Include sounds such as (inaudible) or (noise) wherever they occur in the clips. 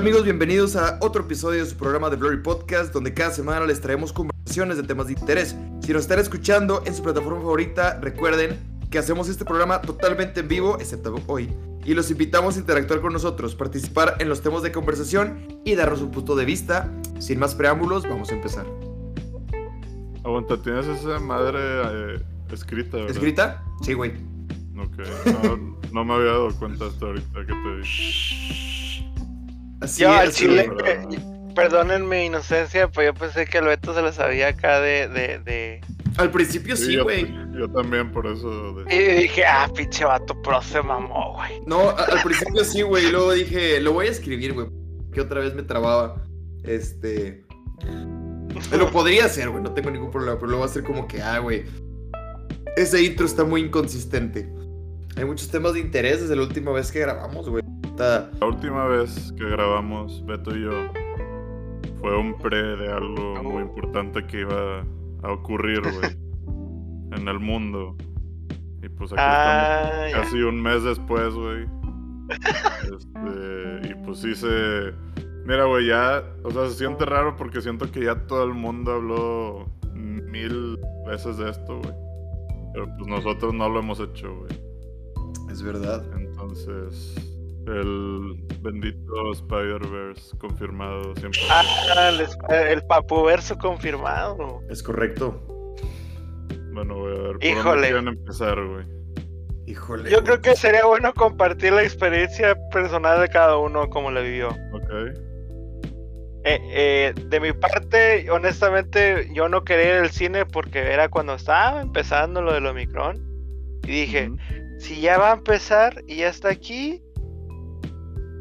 ¿Qué tal amigos? Bienvenidos a otro episodio de su programa de Blurry Podcast, donde cada semana les traemos conversaciones de temas de interés. Si nos están escuchando en su plataforma favorita, recuerden que hacemos este programa totalmente en vivo, excepto hoy, y los invitamos a interactuar con nosotros, participar en los temas de conversación y darnos un punto de vista. Sin más preámbulos, vamos a empezar. Aguanta, tienes esa madre eh, escrita, ¿verdad? ¿Escrita? Sí, güey. Ok, no, no me había dado cuenta hasta ahorita que te dije. Así Yo al es, chile, pero- perdonen mi inocencia, pues yo pensé que el Beto se lo sabía acá de, de, de... Al principio sí, güey. yo también por eso. de- Y dije, ah, pinche vato, pro se mamó, güey. No, al principio sí, güey. y Luego dije, lo voy a escribir, güey. Que otra vez me trababa. Este. Lo (laughs) podría hacer, güey. No tengo ningún problema. Pero luego va a ser como que, ah, güey. Ese intro está muy inconsistente. Hay muchos temas de interés desde la última vez que grabamos, güey. Está- La última vez que grabamos, Beto y yo, fue un pre de algo muy importante que iba a ocurrir, güey, (laughs) en el mundo. Y pues aquí Ah, estamos casi un mes después, güey. Este, y pues sí se... Mira, güey, ya, o sea, se siente raro porque siento que ya todo el mundo habló mil veces de esto, güey. Pero pues nosotros no lo hemos hecho, güey. Es verdad. Entonces, el bendito Spider-Verse confirmado siempre. Ah, el, el papuverso confirmado. Es correcto. Bueno, voy a ver por Híjole. dónde quieren empezar, güey. Híjole. Yo güey. creo que sería bueno compartir la experiencia personal de cada uno, como la vivió. Ok. Eh, eh, de mi parte, honestamente, yo no quería ir al cine porque era cuando estaba empezando lo del Omicron. Y dije, si ya va a empezar y ya está aquí,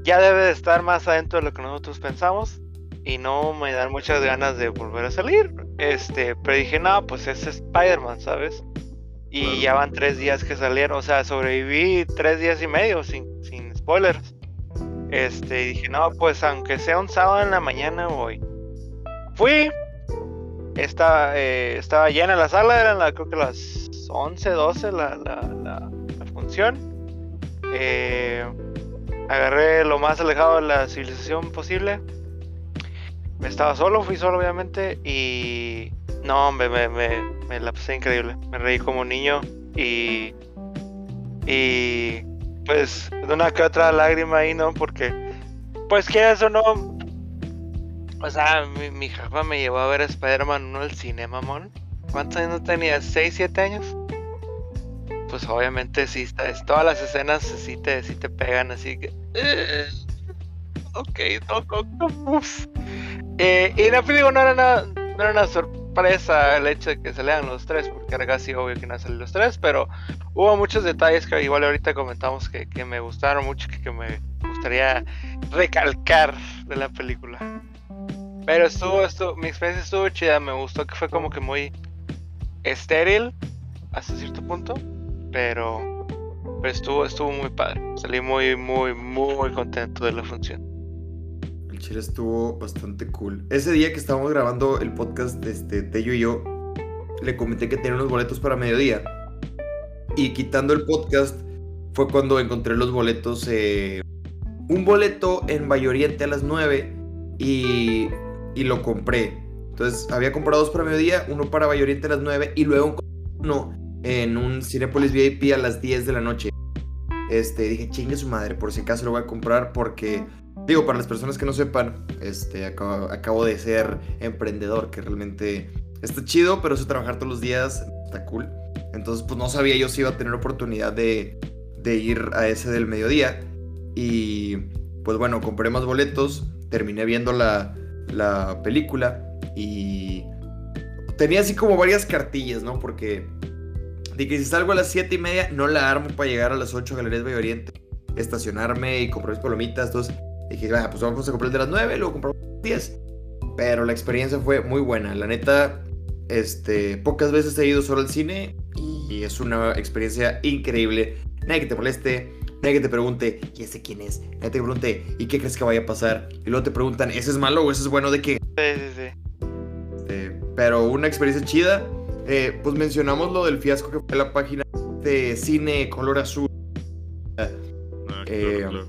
ya debe de estar más adentro de lo que nosotros pensamos. Y no me dan muchas ganas de volver a salir. Este, pero dije, no, pues es Spider-Man, ¿sabes? Y ya van tres días que salieron. O sea, sobreviví tres días y medio sin, sin spoilers. Este, y dije, no, pues aunque sea un sábado en la mañana voy. Fui. Estaba, eh, estaba llena la sala, eran la, creo que las 11, 12 la, la, la- la función. Eh, agarré lo más alejado de la civilización posible. Estaba solo, fui solo obviamente y... No, hombre, me, me, me la pasé increíble. Me reí como niño y... Y... Pues de una que otra lágrima ahí, ¿no? Porque... Pues quieras o no... O sea, mi, mi jefa me llevó a ver Spider-Man 1 al cine, mamón. ¿Cuántos años tenía? ¿6, 7 años? Pues obviamente sí, está- es- todas las escenas sí te, sí te pegan, así que... eh, ok, no, no, no. Eh, y la película no era, nada, no era una sorpresa el hecho de que salieran los tres, porque era casi obvio que no salir los tres, pero hubo muchos detalles que igual ahorita comentamos que, que me gustaron mucho, que, que me gustaría recalcar de la película. Pero estuvo, estuvo, mi experiencia estuvo chida, me gustó que fue como que muy estéril hasta cierto punto, pero, estuvo, estuvo muy padre. Salí muy, muy, muy contento de la función. El chile estuvo bastante cool. Ese día que estábamos grabando el podcast, este, Tello y yo, le comenté que tenía unos boletos para mediodía. Y quitando el podcast, fue cuando encontré los boletos. eh, un boleto en Valle Oriente a las 9 y, y lo compré. Entonces, había comprado dos para mediodía, uno para Valle Oriente a las 9 y luego uno en un Cinepolis VIP a las 10 de la noche. Este, dije, chingue su madre, por si acaso lo voy a comprar porque Digo, para las personas que no sepan, este, acabo, de ser emprendedor, que realmente está chido, pero eso trabajar todos los días está cool. Entonces, pues no sabía yo si iba a tener oportunidad de, de ir a ese del mediodía. Y pues bueno, compré más boletos, terminé viendo la, la película y tenía así como varias cartillas, ¿no? Porque dije, si salgo a las 7 y media, no la armo para llegar a las 8 a Galerías Valle Oriente, estacionarme y comprar mis palomitas, entonces Dije, "Ah, pues vamos a comprar el de las 9, luego compramos el 10. Pero la experiencia fue muy buena. La neta, este, pocas veces he ido solo al cine y es una experiencia increíble. Nadie que te moleste, nadie que te pregunte, ¿y ese quién es? Nadie te pregunte, ¿y qué crees que vaya a pasar? Y luego te preguntan, ¿ese es malo o ese es bueno de qué? Sí, sí, sí. Este, pero una experiencia chida. Eh, pues mencionamos lo del fiasco que fue la página de cine color azul. Ah, Eh, claro.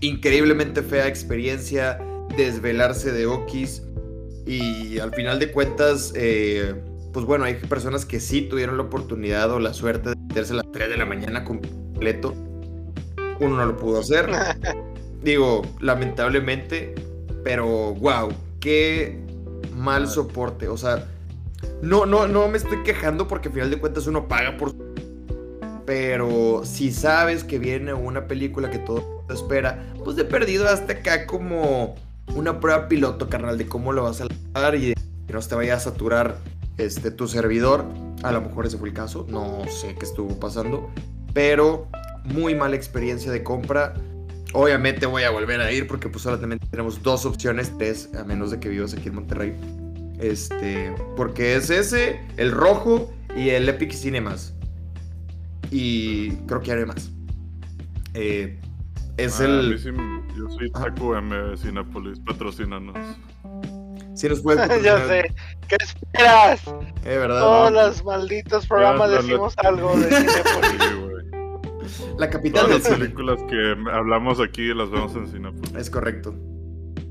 increíblemente fea experiencia, desvelarse de Okis y al final de cuentas, eh, pues bueno, hay personas que sí tuvieron la oportunidad o la suerte de meterse a las 3 de la mañana completo. Uno no lo pudo hacer. (laughs) Digo, lamentablemente, pero wow, qué mal soporte. O sea, no, no, no me estoy quejando porque al final de cuentas uno paga por. Pero si sabes que viene una película que todo te espera, pues de perdido hasta acá como una prueba piloto, carnal, de cómo lo vas a lanzar y de que no te vaya a saturar este, tu servidor. A lo mejor ese fue el caso, no sé qué estuvo pasando. Pero muy mala experiencia de compra. Obviamente voy a volver a ir porque pues solamente tenemos dos opciones, tres, a menos de que vivas aquí en Monterrey. Este, porque es ese, el rojo y el Epic Cinemas. Y creo que hay más. Eh, es Ah, el. sí yo soy Ajá. Taco M de Cinépolis, patrocínanos. Si nos puedes (laughs) ya sé. ¿Qué esperas? Eh, ¿verdad? Todos los malditos programas Ya, la decimos algo de. (laughs) Sí, güey. La capital Todas del las cine. películas que hablamos aquí las vemos en Cinépolis. Es correcto.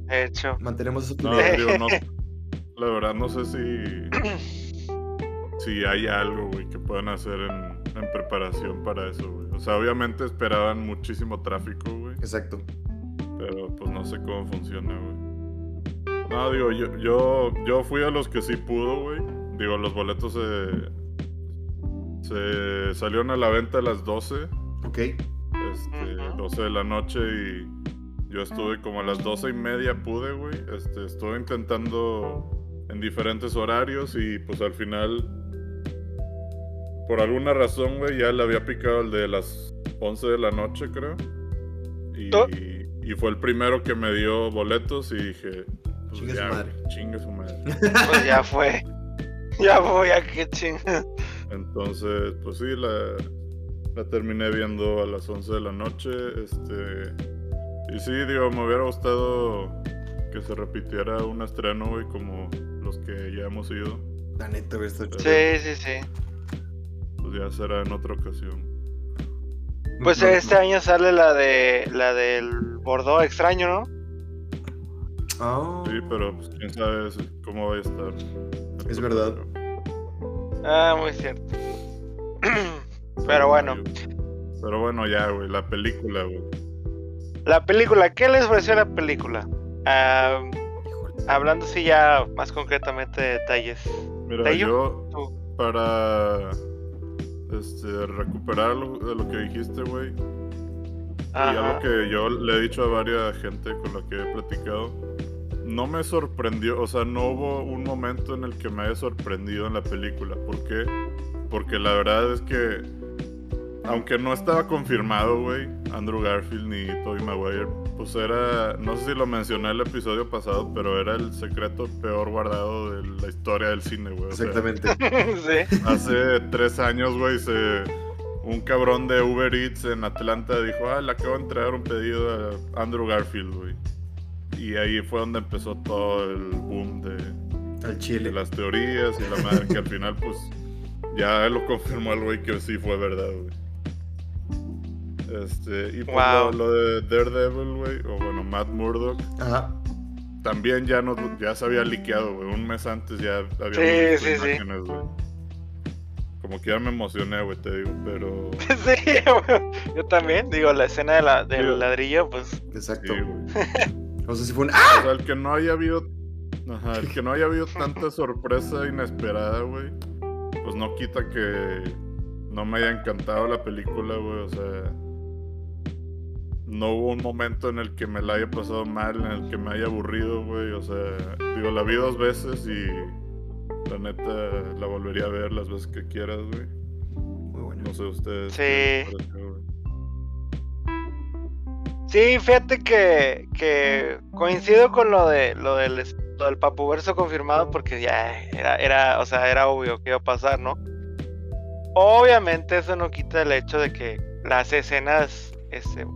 De hecho. Mantenemos No, digo, no. (laughs) La verdad, no sé si. Si hay algo, güey, que puedan hacer en, en preparación para eso, güey. O sea, obviamente esperaban muchísimo tráfico, güey. Exacto. Pero pues no sé cómo funciona, güey. No, digo, yo, yo, yo fui a los que sí pudo, güey. Digo, los boletos se. Se salieron a la venta a las 12. Ok. Este, Ujú. 12 de la noche y yo estuve como a las 12 y media pude, güey. Este, estuve intentando en diferentes horarios y pues al final, por alguna razón, güey, ya le había picado el de las 11 de la noche, creo. Y, Oh. y fue el primero que me dio boletos y dije, pues Chingue su ya, madre. güey, chingue su madre. Pues ya fue. Ya voy a que chinga. Entonces, pues sí, la, la terminé viendo a las 11 de la noche. Este. Y sí, digo, me hubiera gustado que se repitiera un estreno, güey, como los que ya hemos ido. La neta, güey, está. Sí, sí, sí. Pues ya será en otra ocasión. Pues No, este año sale la de la del Bordeaux extraño, ¿no? Ah, Sí, pero pues quién sabe cómo va a estar. Es verdad. Ah, muy cierto. (clears throat) Pero bueno, Pero bueno, ya, güey, la película, güey. la película, ¿qué les pareció la película? Ah, híjole. Hablando así ya más concretamente de detalles. Mira, yo Tú. para este, recuperar lo, de lo que dijiste, güey. Y algo que yo le he dicho a varias gente con la que he platicado, no me sorprendió, o sea, no hubo un momento en el que me haya sorprendido en la película. ¿Por qué? Porque la verdad es que, aunque no estaba confirmado, güey, Andrew Garfield ni Tobey Maguire, pues era, no sé si lo mencioné el episodio pasado, pero era el secreto peor guardado de la historia del cine, güey. o sea, Exactamente. (laughs) sí. Hace tres años, güey, se... un cabrón de Uber Eats en Atlanta dijo, ah, le acabo de entregar un pedido a Andrew Garfield, güey. Y ahí fue donde empezó todo el boom de, Al de chile. las teorías y la madre, que al final, pues, ya lo confirmó el güey que sí fue verdad, güey. Este, y pues Wow. lo, lo de Daredevil, güey, o bueno, Matt Murdock, Ajá. también ya, no, ya se había liqueado, güey. Un mes antes ya había Sí, visto sí, sí. imágenes, güey. Como que ya me emocioné, güey, te digo, pero... (laughs) Sí, güey. yo también. Digo, la escena de la, del Sí. ladrillo, pues. Exacto. Sí, güey. O sea, si fue un. ¡Ah! O sea, el que no haya habido. Ajá, el que no haya habido (laughs) tanta sorpresa inesperada, güey. Pues no quita que no me haya encantado la película, güey. O sea. No hubo un momento en el que me la haya pasado mal, en el que me haya aburrido, güey. O sea, digo, la vi dos veces y. La neta, la volvería a ver las veces que quieras, güey. Muy bueno. No sé ustedes. Sí. pareció. Sí, fíjate que, que coincido con lo de lo del, lo del papuverso confirmado porque ya era, era, o sea, era obvio que iba a pasar, ¿no? Obviamente eso no quita el hecho de que las escenas, este,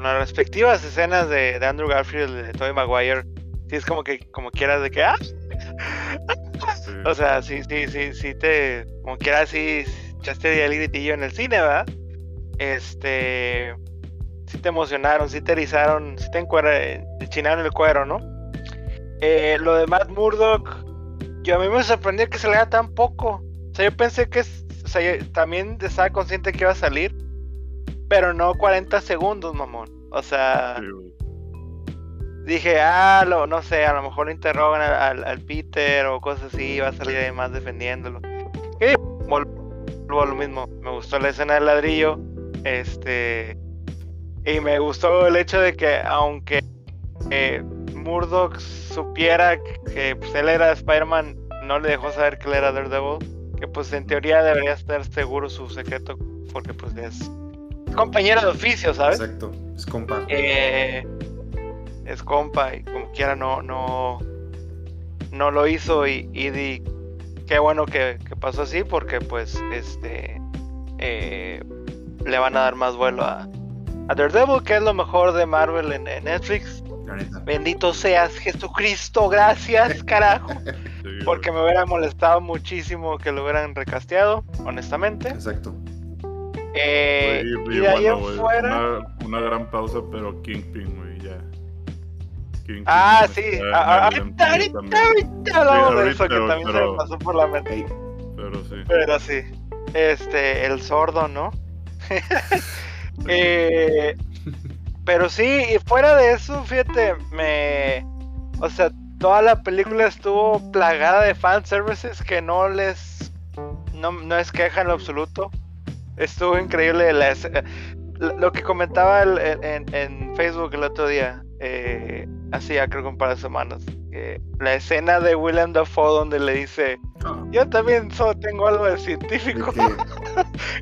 las respectivas escenas de, de Andrew Garfield de Tobey Maguire, sí es como que, como quieras de que, ah, Sí. (laughs) o sea, sí, sí, sí, sí te, como quieras, sí, echaste el gritillo en el cine, ¿verdad? Este, sí te emocionaron, sí te erizaron, sí te, encuera- te chinaron el cuero, ¿no? Eh, lo de Matt Murdock, yo a mí me sorprendió que saliera tan poco. O sea, yo pensé que es- o sea, yo también estaba consciente que iba a salir, pero no 40 segundos, mamón. O sea, dije, ah, lo, no sé, a lo mejor lo interrogan al, al- al Peter o cosas así, va a salir ahí más defendiéndolo. Y vuelvo a lo mismo, me gustó la escena del ladrillo, este, y me gustó el hecho de que aunque eh, Murdoch supiera que pues, él era Spider-Man, no le dejó saber que él era Daredevil, que pues en teoría debería estar seguro su secreto, porque pues es compañero de oficio, ¿sabes? Exacto. Es compa. Eh, es compa y como quiera no no no lo hizo y, y di- qué bueno que, que pasó así porque pues este eh, le van a dar más vuelo a, a Daredevil que es lo mejor de Marvel en, en Netflix bendito seas Jesucristo gracias (laughs) carajo porque me hubiera molestado muchísimo que lo hubieran recasteado honestamente Exacto. Eh, Güey, y de ahí en bueno, güey, fuera Una, una gran pausa, pero Kingpin, güey, ya. Kingpin Ah, sí. Ahorita, ahorita, ahorita hablamos Sí, de eso que también se me pasó por la mente. Pero sí. Pero sí. Este, el sordo, ¿no? (laughs) Eh, pero sí, y fuera de eso, fíjate, me. O sea, toda la película estuvo plagada de fanservices que no les. No, no es queja en lo absoluto. Estuvo increíble la escena- Lo que comentaba el- en, en- Facebook el otro día, eh, ya creo que un par de semanas, que la escena de William Dafoe donde le dice, yo también solo tengo algo de científico,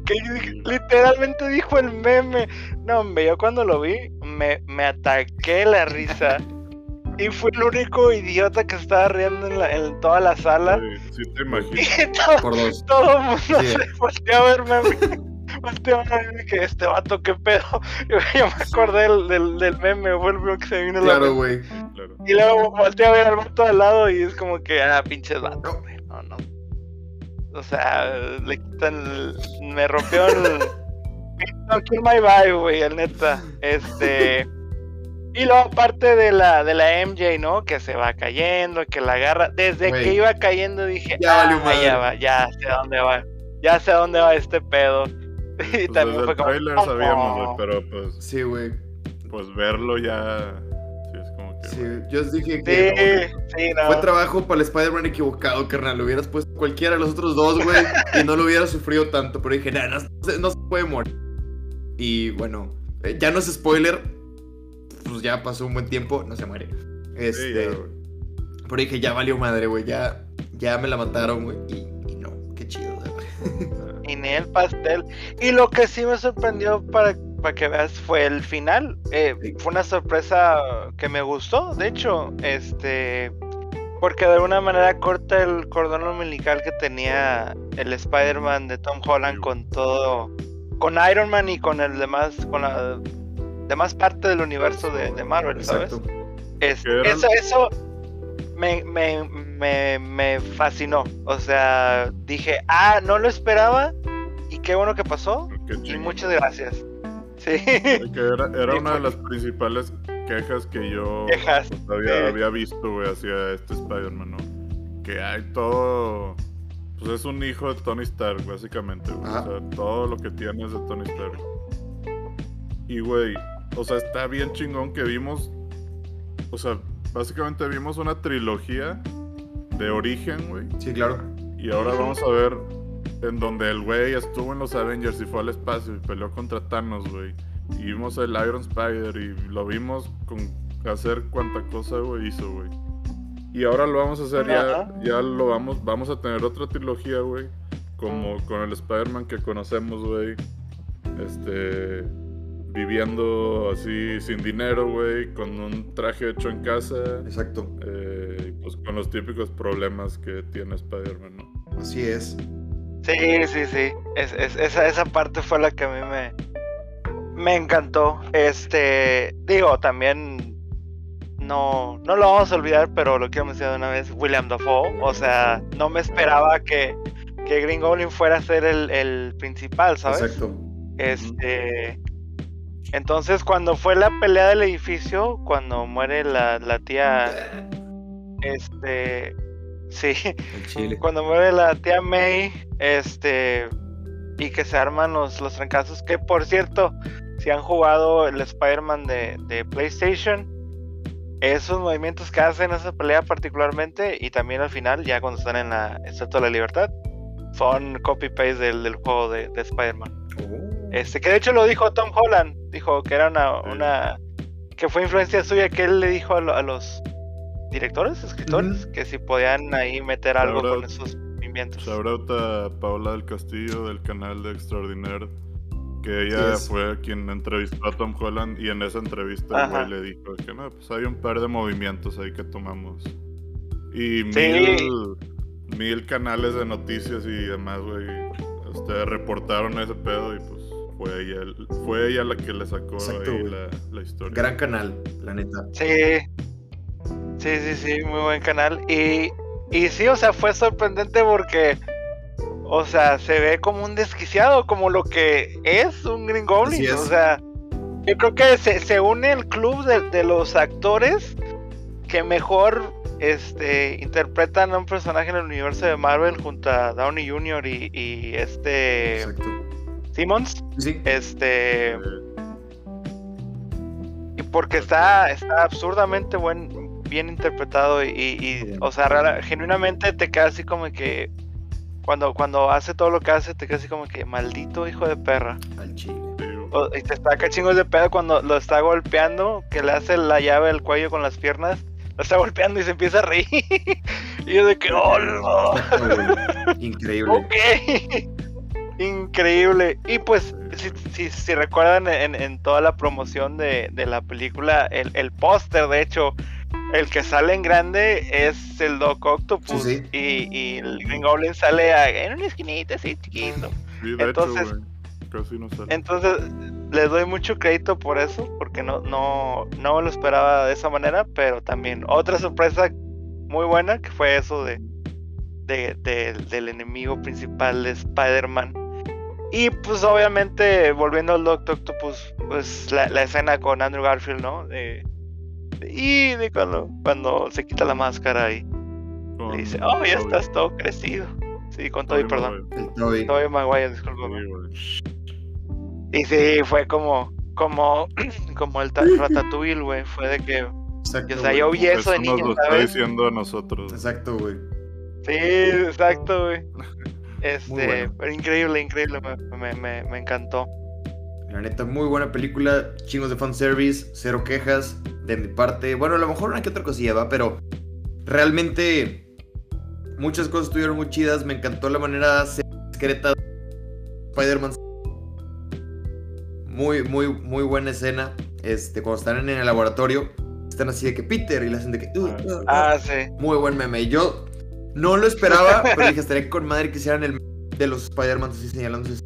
que- (laughs) literalmente dijo el meme. No, hombre, yo cuando lo vi me, me ataqué la risa. Y fui el único idiota que estaba riendo en, la- en toda la sala. Sí te imagino. (laughs) Y todo, por dos. todo el mundo Sí. se volteó a verme a mí. (laughs) Volteó a verme que este vato, qué pedo. (laughs) Yo, yo me acordé del, del, del meme, fue el primero que se vino la Claro, güey. Claro. Y luego volteé a ver al vato al lado y es como que, ah, pinches vato, güey. No, no. O sea, le quitan. el- me rompió el. No, kill my vibe, güey, el neta. Este. Y luego, aparte de la, de la MJ, ¿no? Que se va cayendo, que la agarra. Desde Güey. que iba cayendo dije, Ya valió ah, madre". ya va, ya sé a dónde va. Ya sé a dónde va este pedo. (laughs) Y Pues también desde fue el como. trailer "Oh". sabíamos, pero pues, Sí, güey. pues verlo ya. Sí, es como que. Sí, yo os dije que Sí, sí, no. fue trabajo para el Spider-Man equivocado, carnal. Lo hubieras puesto cualquiera de los otros dos, güey, y no lo hubieras sufrido tanto. Pero dije, nah, no, se- no se puede morir. Y bueno, eh, ya no es spoiler. Pues ya pasó un buen tiempo, no se muere. sí, Este, ya, güey. pero dije, ya valió madre, güey. Ya, ya me la mataron, güey. Y, y no, qué chido, güey. (laughs) y ni el pastel. Y lo que sí me sorprendió para, para que veas fue el final. Eh, Sí. fue una sorpresa que me gustó, de hecho, este, porque de alguna manera corta el cordón umbilical que tenía el Spider-Man de Tom Holland Sí. con todo, con Iron Man y con el demás, con la demás parte del universo de, de Marvel, ¿sabes? Es- eso, eso me, me, me, me fascinó. O sea, dije, ah, no lo esperaba y qué bueno que pasó. Qué Y muchas gracias. Sí. Que era, era Sí, una de las principales quejas que yo Quejas, pues, había, sí. había visto, güey, hacia este Spider-Man, ¿no? Que hay todo. Pues es un hijo de Tony Stark, básicamente, güey. O sea, todo lo que tiene es de Tony Stark. Y, güey, o sea, está bien chingón que vimos. O sea, básicamente vimos una trilogía de origen, güey. Sí, claro. Y ahora vamos a ver en donde el güey estuvo en los Avengers y fue al espacio y peleó contra Thanos, güey. Y vimos el Iron Spider y lo vimos con hacer cuanta cosa, güey, hizo, güey. Y ahora lo vamos a hacer ya, ya lo vamos, vamos a tener otra trilogía, güey. Como con el Spider-Man que conocemos, güey. Este, viviendo así sin dinero, güey, con un traje hecho en casa. Exacto. eh, y pues con los típicos problemas que tiene Spider-Man, ¿no? Así es. Sí, sí, sí. Es, es- esa, esa parte fue la que a mí me, me encantó. Este, digo, también no, no lo vamos a olvidar, pero lo quiero mencionar de una vez, William Dafoe. O sea, no me esperaba que, que Green Goblin fuera a ser el, el principal, ¿sabes? Exacto. Este. Entonces, cuando fue la pelea del edificio, cuando muere la, la tía. Este. Sí. Chile. Cuando muere la tía May, este. Y que se arman los, los trancazos. Que por cierto, si han jugado el Spider-Man de, de PlayStation, esos movimientos que hacen en esa pelea particularmente, y también al final, ya cuando están en la Estatua de la Libertad, son copy-paste del, del juego de, de Spider-Man. Oh. Este, que de hecho lo dijo Tom Holland, dijo que era una, una que fue influencia suya, que él le dijo a, lo- a los directores, escritores, que si podían ahí meter algo con esos movimientos. Shout out a Paola del Castillo del canal de Extraordinaire. Que ella Yes. fue quien entrevistó a Tom Holland y en esa entrevista güey le dijo que no, pues hay un par de movimientos ahí que tomamos. Y Sí. mil, mil canales de noticias y demás, güey. Ustedes reportaron ese pedo y pues fue ella, el- fue ella la que le sacó Exacto, ahí güey. la, la historia. Gran canal, la neta. Sí, sí, sí, sí, muy buen canal. Y, y sí, o sea, fue sorprendente porque, o sea, se ve como un desquiciado, como lo que es un Green Goblin. Así es. O sea, yo creo que se, se une el club de, de los actores que mejor este, interpretan a un personaje en el universo de Marvel junto a Downey Jr. y, y este Exacto. Simmons. Sí, Este. Y porque está, está absurdamente buen, bien interpretado y, o sea, rara- genuinamente te queda así como que cuando, cuando hace todo lo que hace, te queda así como que maldito hijo de perra. al chile. O- y te saca chingos de pedo cuando lo está golpeando, que le hace la llave al cuello con las piernas, lo está golpeando y se empieza a reír. (laughs) y yo de que, ¡oh, (laughs) no! Increíble. Ok. Increíble. Y pues, si, si, si recuerdan en, en toda la promoción de, de la película, el, el póster, de hecho, el que sale en grande es el Doc Octopus. Sí, sí. Y, y el Green Goblin sale a- en una esquinita así chiquito. Sí, de entonces- hecho, güey. Casi no sale. Entonces, les doy mucho crédito por eso, porque no, no, no me lo esperaba de esa manera, pero también otra sorpresa muy buena que fue eso de, de- de- del enemigo principal de Spider-Man. Y pues obviamente, volviendo al Doctor Octopus, pues la, la escena con Andrew Garfield, ¿no? De, de- y de cuando, cuando se quita la máscara y le dice, oh, ya estás todo crecido. Sí, con Toby, perdón. Toby. Tobey Maguire. Y sí, fue como, como, (clears throat) como el ta- Ratatouille, güey. Fue de que, Exacto, o sea, yo vi eso de nos niño, lo está ¿sabes? diciendo a nosotros. Exacto, güey. Sí, exacto, güey. (laughs) Este, bueno. pero increíble, increíble, me, me, me, me encantó. La neta, muy buena película. Chingos de fanservice. Cero quejas de mi parte. Bueno, a lo mejor una que otra cosilla, va, pero realmente muchas cosas estuvieron muy chidas. Me encantó la manera secreta de Spider-Man. Muy, muy, muy buena escena. Este, cuando están en el laboratorio, están así de que Peter y le hacen de que. "Uh, uh, uh". Ah, sí. Muy buen meme. Yo no lo esperaba, (laughs) pero dije, estaría con madre que hicieran el de los Spider-Man así señalándose.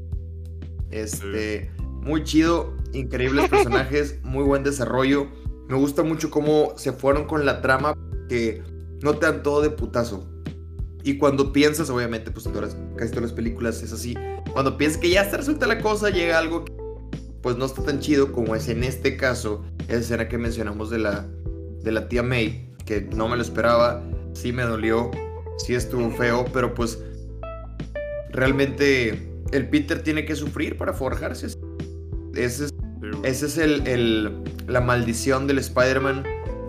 Este, muy chido, increíbles (laughs) personajes, muy buen desarrollo. Me gusta mucho cómo se fueron con la trama, que no te dan todo de putazo. Y cuando piensas, obviamente, pues en todas casi todas las películas es así. Cuando piensas que ya está resuelta la cosa, llega algo que pues no está tan chido como es en este caso, esa escena que mencionamos de la, de la tía May, que no me lo esperaba, sí me dolió, sí estuvo feo, pero pues realmente el Peter tiene que sufrir para forjarse. Ese es, el, la maldición del Spider-Man.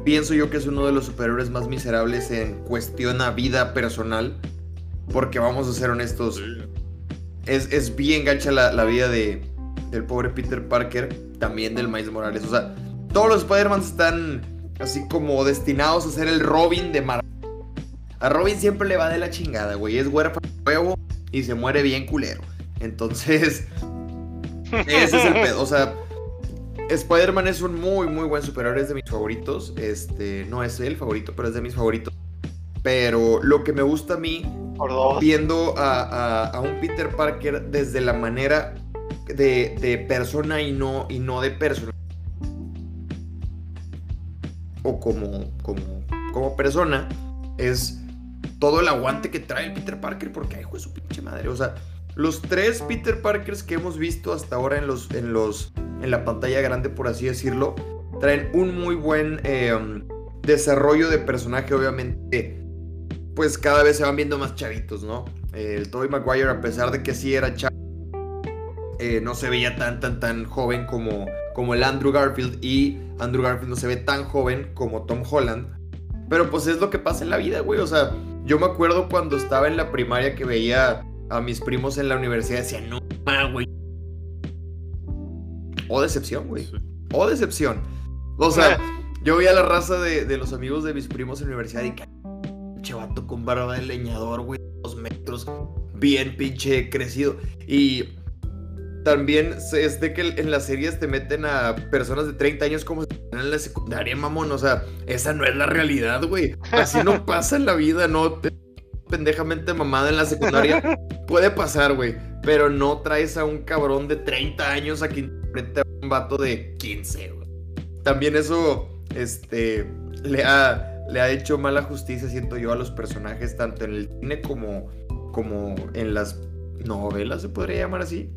Pienso yo que es uno de los superhéroes más miserables en cuestión a vida personal. Porque vamos a ser honestos, es, es bien gacha la, la vida de, del pobre Peter Parker, también del Miles Morales. O sea, todos los Spider-Man están así como destinados a ser el Robin de Marvel. A Robin siempre le va de la chingada, güey. Es huérfano de huevo y se muere bien culero. Entonces, (laughs) ese es el pedo. O sea, Spider-Man es un muy, muy buen superhéroe. Es de mis favoritos. Este, no es el favorito, pero es de mis favoritos. Pero lo que me gusta a mí viendo a, a- a un Peter Parker desde la manera de, de persona y no, y no de persona. O como, como, como persona, es todo el aguante que trae Peter Parker, porque hijo de su pinche madre. O sea, los tres Peter Parkers que hemos visto hasta ahora en los, en los, en la pantalla grande, por así decirlo, traen un muy buen eh, desarrollo de personaje, obviamente. Pues cada vez se van viendo más chavitos, ¿no? el Tobey Maguire, a pesar de que sí era chavo, eh, no se veía tan, tan, tan joven como, como el Andrew Garfield. Y Andrew Garfield no se ve tan joven como Tom Holland. Pero pues es lo que pasa en la vida, güey. O sea, yo me acuerdo cuando estaba en la primaria que veía a mis primos en la universidad, decía, no, güey. O decepción, güey. O decepción. O sea, (laughs) yo veía la raza de, los amigos de mis primos en la universidad y que vato con barba de leñador, güey, dos metros, bien pinche crecido. Y también es de que en las series te meten a personas de 30 años como si en la secundaria, mamón. O sea, esa no es la realidad, güey. Así no pasa en la vida, no te pendejamente mamada en la secundaria. (laughs) Puede pasar, güey. Pero no traes a un cabrón de 30 años a que interprete a un vato de 15, güey. También eso, este, le ha, le ha hecho mala justicia, siento yo, a los personajes, tanto en el cine como, como en las novelas, se podría llamar así.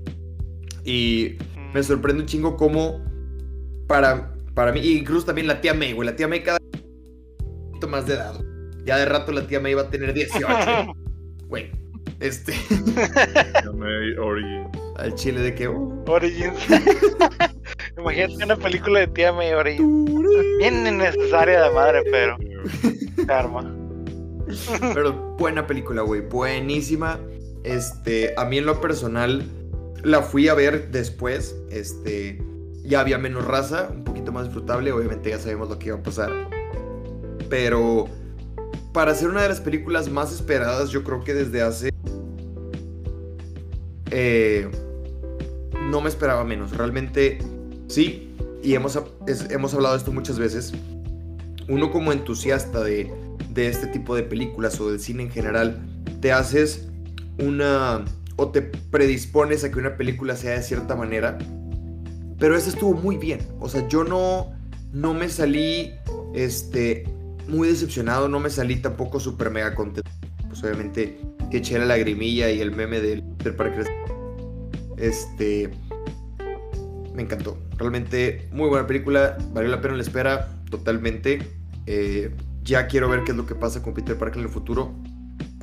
Y me sorprende un chingo cómo para, para mí, incluso también la tía May, güey, la tía May cada poquito más de edad. Ya de rato la tía May iba a tener 18. (laughs) Güey, este. Tía May Origins. Al chile de que. Uh. Origins. (laughs) Imagínate una película de tía May Origins. Bien innecesaria de madre, pero. (laughs) Karma. Pero buena película, güey. Buenísima. Este, a mí en lo personal la fui a ver después, este, ya había menos raza, un poquito más disfrutable, obviamente ya sabemos lo que iba a pasar. Pero para ser una de las películas más esperadas, yo creo que desde hace... Eh, no me esperaba menos, realmente sí, y hemos, hemos hablado de esto muchas veces. Uno como entusiasta de, de este tipo de películas o del cine en general, te haces una o te predispones a que una película sea de cierta manera. Pero ese estuvo muy bien. O sea, yo no, no me salí este, muy decepcionado, no me salí tampoco súper mega contento. Pues obviamente que eché la lagrimilla y el meme del, del parque. Este. Me encantó. Realmente muy buena película. Valió la pena la espera. Totalmente. Eh, ya quiero ver qué es lo que pasa con Peter Parker en el futuro.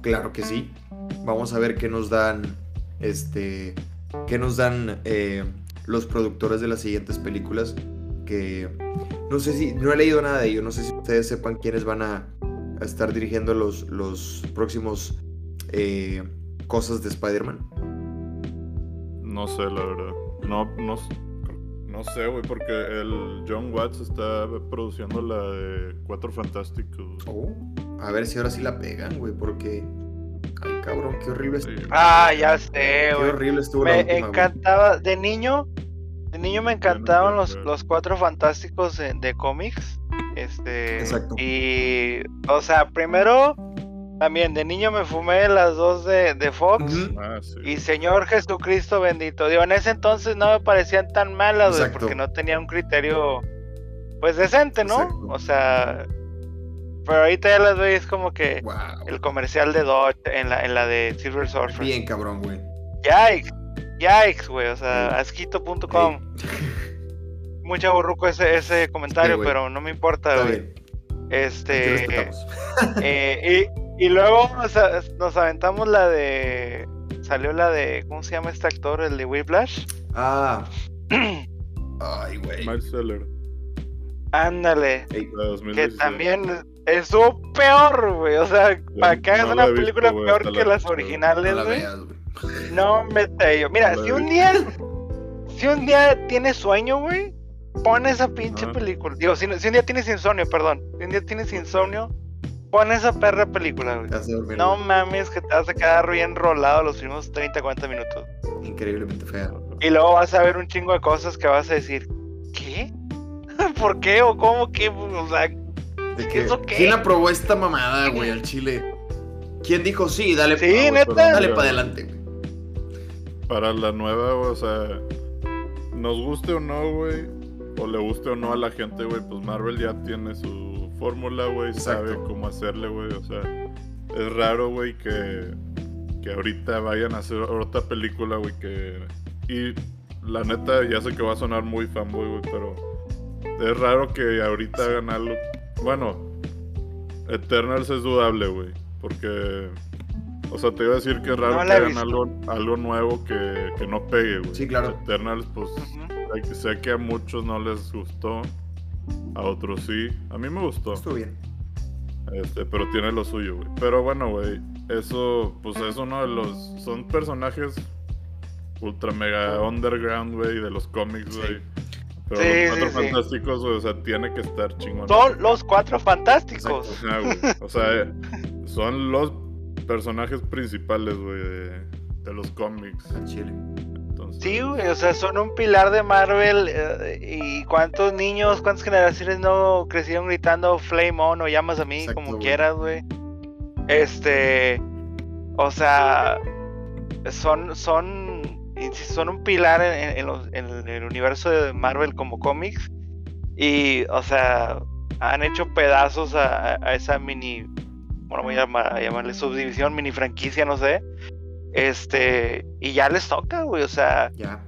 Claro que sí. Vamos a ver qué nos dan este, que nos dan eh, los productores de las siguientes películas. Que no sé si, no he leído nada de ello, no sé si ustedes sepan quiénes van a, estar dirigiendo los, los próximos eh, cosas de Spider-Man. No sé, la verdad. No, no, no sé, güey, porque el John Watts está produciendo la de Cuatro Fantásticos. Oh, a ver si ahora sí la pegan, güey, porque Ay, cabrón, qué horrible estuvo. Ah, ya sé, güey. Qué horrible estuvo. Me encantaba, de niño, de niño me encantaban los, los cuatro fantásticos de, cómics. Este. Exacto. Y, o sea, primero, también de niño me fumé las dos de, de Fox. Ah, y Señor Jesucristo bendito. Digo, en ese entonces no me parecían tan malas, güey, porque no tenía un criterio, pues decente, ¿no? O sea, pero ahorita ya las veis como que el comercial de Dodge en la, en la de Silver Surfer. Bien cabrón, güey. Yikes, yikes, güey. O sea, asquito.com. (laughs) Mucha burruco ese, ese comentario, pero no me importa, güey. Este. (laughs) eh, y, y, luego nos, aventamos la de. Salió la de. ¿Cómo se llama este actor? El de Whiplash. Ah. (clears throat) Ay, güey. Marceller. Ándale. que también estuvo peor, güey. O sea, para que hagas una película peor que las originales, güey. No, me yo. Mira, si un día. Si un día tienes sueño, güey. Pon esa pinche película. Digo, si, un día tienes insomnio, perdón. Si un día tienes insomnio, pon esa perra película, güey. No mames, que te vas a quedar bien enrolado los últimos 30, 40 minutos. Increíblemente fea. Y luego vas a ver un chingo de cosas que vas a decir, ¿qué? (laughs) ¿Por qué? ¿O cómo que? O sea, ¿Quién aprobó esta mamada, güey, al chile? ¿Quién dijo sí? Dale, sí, dale para adelante, güey. Para la nueva, o sea, nos guste o no, güey, o le guste o no a la gente, güey, pues Marvel ya tiene su fórmula, güey, sabe cómo hacerle, güey, o sea, es raro, güey, que, que ahorita vayan a hacer otra película, güey, que... Y la neta, ya sé que va a sonar muy fanboy, güey, pero es raro que ahorita hagan algo... Bueno, Eternals es dudable, güey, porque... O sea, te iba a decir que es raro No que hagan algo, algo nuevo que, que no pegue, güey. Sí, claro. Eternals, pues, Ujú. sé que- sé que a muchos no les gustó, a otros sí. A mí me gustó. Estuvo bien. Este, pero tiene lo suyo, güey. Pero bueno, güey, eso, pues es uno de los, son personajes ultra mega underground, güey, de los cómics, Sí. güey. Pero Sí, los cuatro sí, sí. fantásticos, güey, o sea, tiene que estar chingón. Son los cuatro fantásticos. Ajá, güey. O sea, eh, (laughs) son los personajes principales, güey, de, de los cómics. Chile. Entonces, Sí, güey, o sea, son un pilar de Marvel. eh, ¿Y cuántos niños, cuántas generaciones no crecieron gritando Flame On o llamas a mí, Exacto, como quieras, güey? Este. O sea, son, son, son un pilar en, en- en los- en el universo de Marvel como cómics. Y, o sea, han hecho pedazos a esa mini. Bueno, voy a, llamar- a llamarle subdivisión, mini franquicia, no sé. Este. Y ya les toca, güey, o sea. Ya.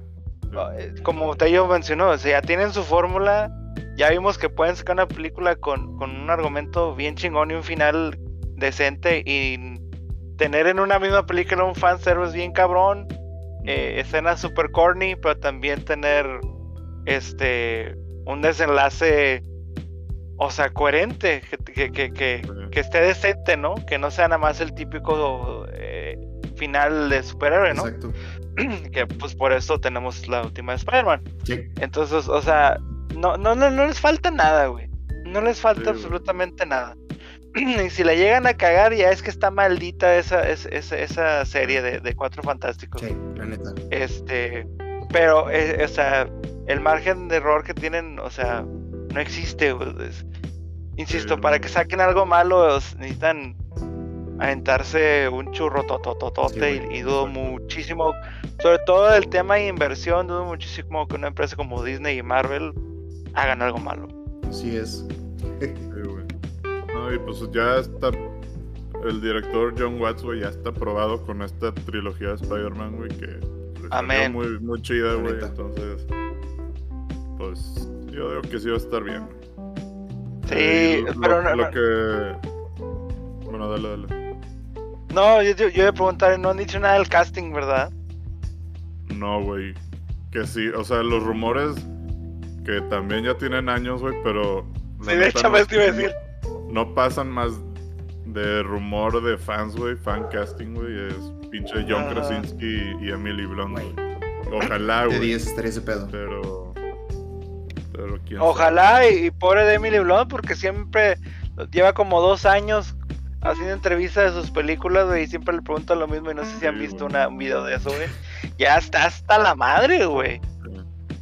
Eh, como Tello mencionó, o sea, ya tienen su fórmula. Ya vimos que pueden sacar una película con, con un argumento bien chingón y un final decente. Y tener en una misma película un fanservice bien cabrón. eh, escenas super corny, pero también tener este un desenlace, o sea, coherente, que, que, que, que- esté decente, ¿no? Que no sea nada más el típico eh, final de superhéroe, ¿no? Exacto. (clears throat) que pues por eso tenemos la última de Spider-Man. Sí. Entonces, o sea, no, no, no, no les falta nada, güey. No les falta Sí, güey. absolutamente nada. (clears throat) y si la llegan a cagar, ya es que está maldita esa, es- esa, esa serie de, de Cuatro Fantásticos. Sí, la neta. Este, pero, eh, o sea, el margen de error que tienen, o sea, no existe, güey. Es- insisto, Sí, para que saquen algo malo, necesitan aventarse un churro totototote Sí, y, y dudo muchísimo, sobre todo el tema de inversión, dudo muchísimo que una empresa como Disney y Marvel hagan algo malo. Así es. (laughs) Sí, güey. No, y pues ya está. El director John Watts, güey, ya está probado con esta trilogía de Spider-Man, güey, que Amén. muy, muy chida, güey. Entonces, pues yo digo que sí va a estar bien. Sí, Eh, lo, pero lo no, que. Bueno, dale, dale. no, yo, yo, yo iba a preguntar, no han dicho nada del casting, ¿verdad? No, güey. Que sí, o sea, los rumores que también ya tienen años, güey, pero. Sí, de hecho, no- te iba a decir. No pasan más de rumor de fans, güey, fan casting, güey. Es pinche John. Krasinski y Emily Blunt, Güey. güey. Ojalá, De güey. 10 estaría ese pedo. Pero. Pero Ojalá y, y pobre de Emily Blunt porque siempre lleva como dos años haciendo entrevistas de sus películas, güey, y siempre le preguntan lo mismo y no sé si han Sí, visto una- un video de eso, güey. Ya está hasta la madre, güey.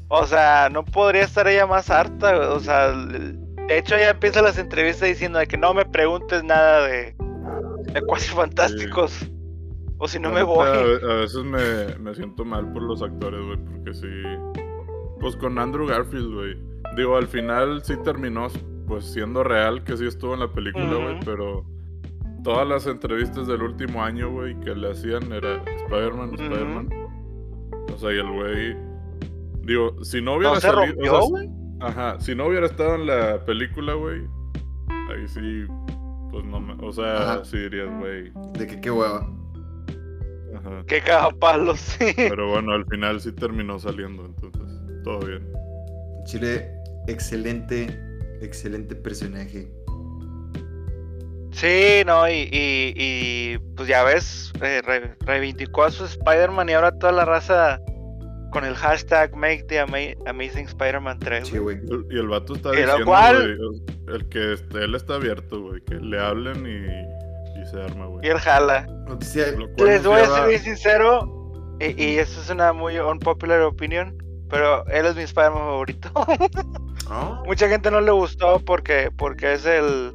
O sea, no podría estar ella más harta, güey. O sea, de hecho ella empieza las entrevistas diciendo de que no me preguntes nada de, de Cuatro Fantásticos. O si no me voy. A veces me, me siento mal por los actores, güey, porque sí. Pues con Andrew Garfield, güey. Digo, al final sí terminó, pues siendo real que sí estuvo en la película, güey, pero todas las entrevistas del último año, güey, que le hacían era Spider-Man. Spider-Man. O sea, y el güey. Digo, si no hubiera No se salido. o rompió, sea, güey. Ajá, si no hubiera estado en la película, güey, ahí sí, pues no me. O sea, Ajá. sí dirías, güey. De que qué hueva. Ajá. Que cagapalos, (laughs) sí. Pero bueno, al final sí terminó saliendo, entonces todo bien. Chile, excelente, excelente personaje. Sí, no, y, y, y, pues ya ves, eh, re- reivindicó a su Spider-Man y ahora toda la raza con el hashtag Make the Ama- Amazing Spider-Man 3. Sí, güey. Y el vato está diciendo, cual- güey, el que este, él está abierto, güey, que le hablen y, y se arma, güey. Y él jala. Noticia. Les voy a ser sincero, y, y esto es una muy unpopular opinion, pero él es mi Spider-Man favorito. (laughs) Mucha gente no le gustó porque, porque es el...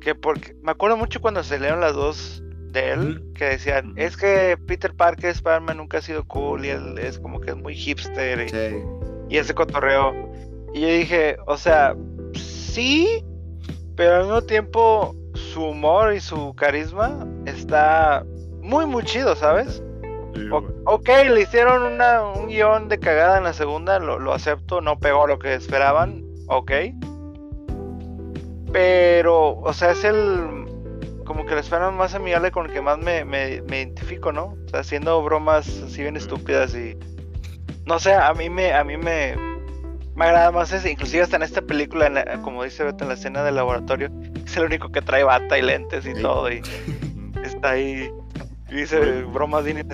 que porque Me acuerdo mucho cuando se leyeron las dos de él, que decían, es que Peter Parker Spider-Man nunca ha sido cool y él es como que es muy hipster y, sí. y ese cotorreo. Y yo dije, o sea, sí, pero al mismo tiempo su humor y su carisma está muy, muy chido, ¿sabes? Sí, O- güey. ok, le hicieron una, un guion de cagada en la segunda, lo, lo acepto, no pegó lo que esperaban, ok. Pero, o sea, es el. Como que lo esperan más amigable con el que más me, me, me identifico, ¿no? O sea, haciendo bromas así bien estúpidas y. No sé, a mí me. A mí me. Me agrada más ese, inclusive hasta en esta película, en la- como dice Beto en la escena del laboratorio, es el único que trae bata y lentes y Sí. todo, y (laughs) está ahí dice bromas bien,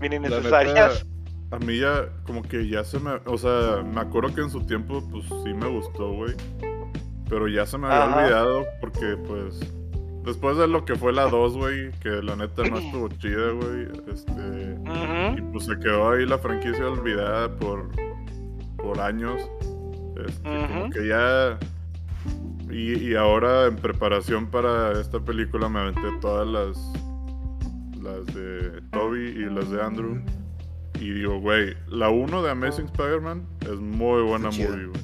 bien La innecesarias. neta, a mí ya, como que ya se me. O sea, me acuerdo que en su tiempo, pues sí me gustó, güey. Pero ya se me había Ajá. olvidado porque, pues. Después de lo que fue la 2, güey, que la neta no (clears throat) estuvo chida, güey. Este. Y pues se quedó ahí la franquicia olvidada por, por años. Este, Como que ya. Y, y ahora en preparación para esta película me aventé todas las. Las de Toby y las de Andrew. Y digo, güey, la 1 de Amazing Spider-Man es muy buena movie, güey.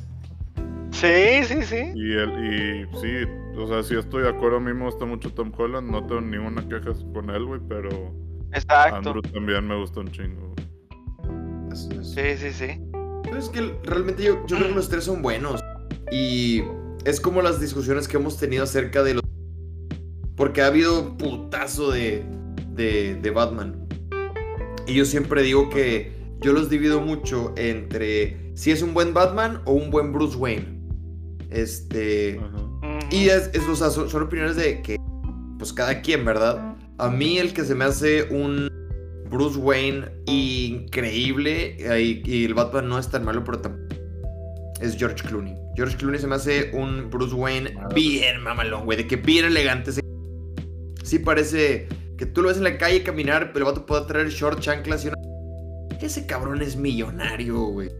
Sí, sí, sí. Y, el, y sí, o sea, sí estoy de acuerdo. A mí me gusta mucho Tom Holland. No tengo ninguna queja con él, güey, pero Exacto. Andrew también me gusta un chingo. güey. Así es. Sí, sí, sí. Pero es que realmente yo, yo creo que los tres son buenos. Y es como las discusiones que hemos tenido acerca de los. Porque ha habido un putazo de, de, de Batman. Y yo siempre digo que yo los divido mucho entre si es un buen Batman o un buen Bruce Wayne. Este. Ajá. Y es, es- o sea, son, son opiniones de que, pues cada quien, ¿verdad? A mí el que se me hace un Bruce Wayne increíble y, y el Batman no es tan malo, pero tampoco es George Clooney. George Clooney se me hace un Bruce Wayne bien mamalón, güey, de que bien elegante. Sí, sí parece que tú lo ves en la calle caminar, pero el vato puede traer short, chanclas y una... Ese cabrón es millonario, güey.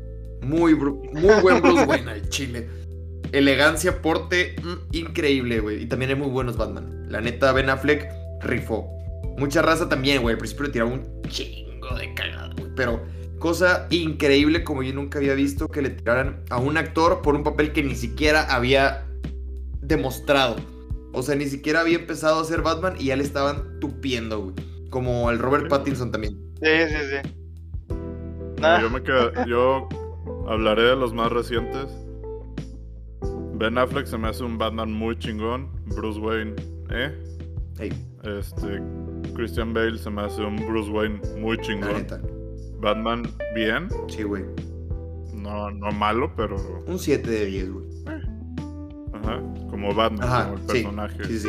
Muy, bru- muy buen Bruce (laughs) Wayne al chile. Elegancia, porte, mm, increíble, güey. Y también hay muy buenos Batman. La neta, Ben Affleck rifó. Mucha raza también, güey. Al principio le tiraba un chingo de cagada, güey. Pero cosa increíble como yo nunca había visto que le tiraran a un actor por un papel que ni siquiera había demostrado. O sea, ni siquiera había empezado a hacer Batman y ya le estaban tupiendo, güey. Como el Robert. Pattinson también. Sí, sí, sí. Nah. yo me quedo, yo hablaré de los más recientes. Ben Affleck se me hace un Batman muy chingón. Bruce Wayne, ¿eh? Ey, Este, Christian Bale se me hace un Bruce Wayne muy chingón. Batman, bien. Sí, güey. No, no malo, pero. Un 7 de 10, güey. Ajá. Como Batman, Ajá, como el sí. personaje. Sí, sí.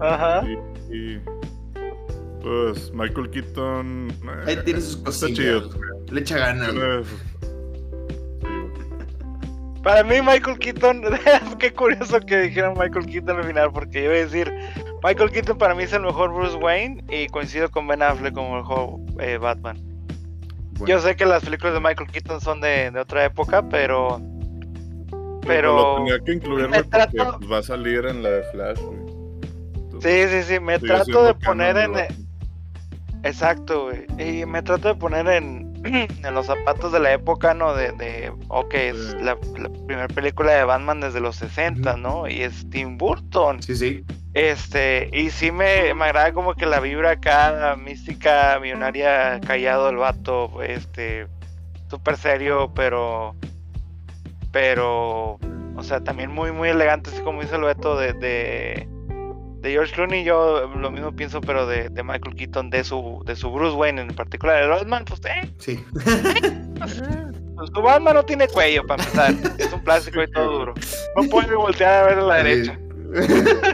Ajá. Y, y, Pues Michael Keaton. eh, Ahí tiene sus Está cosillas. chido. Le echa ganas. Para mí, Michael Keaton, (laughs) qué curioso que dijeron Michael Keaton al final, porque yo iba a decir, Michael Keaton para mí es el mejor Bruce Wayne y coincido con Ben Affleck como el mejor eh, Batman. Bueno, Yo sé que las películas de Michael Keaton son de, de otra época, pero Pero tenía que incluir, me porque trato- pues, va a salir en la de Flash, güey. Entonces, sí, sí, sí, me trato de poner en... Batman. Exacto, güey. Y me trato de poner en, (clears throat) en los zapatos de la época, ¿no? De, de ok, es la, la primera película de Batman desde los 60, Ujú. ¿no? Y es Tim Burton. Sí, sí. Este, y sí me, me agrada como que la vibra acá, mística, millonaria, callado el vato, este, súper serio, pero, pero, o sea, también muy, muy elegante, así como dice el Beto de, de, de George Clooney, yo lo mismo pienso, pero de, de Michael Keaton, de su, de su Bruce Wayne en particular, el Batman, pues, eh, Sí. pues, su Batman no tiene cuello para empezar, es un plástico y todo duro, no puede voltear a ver a la derecha. (laughs)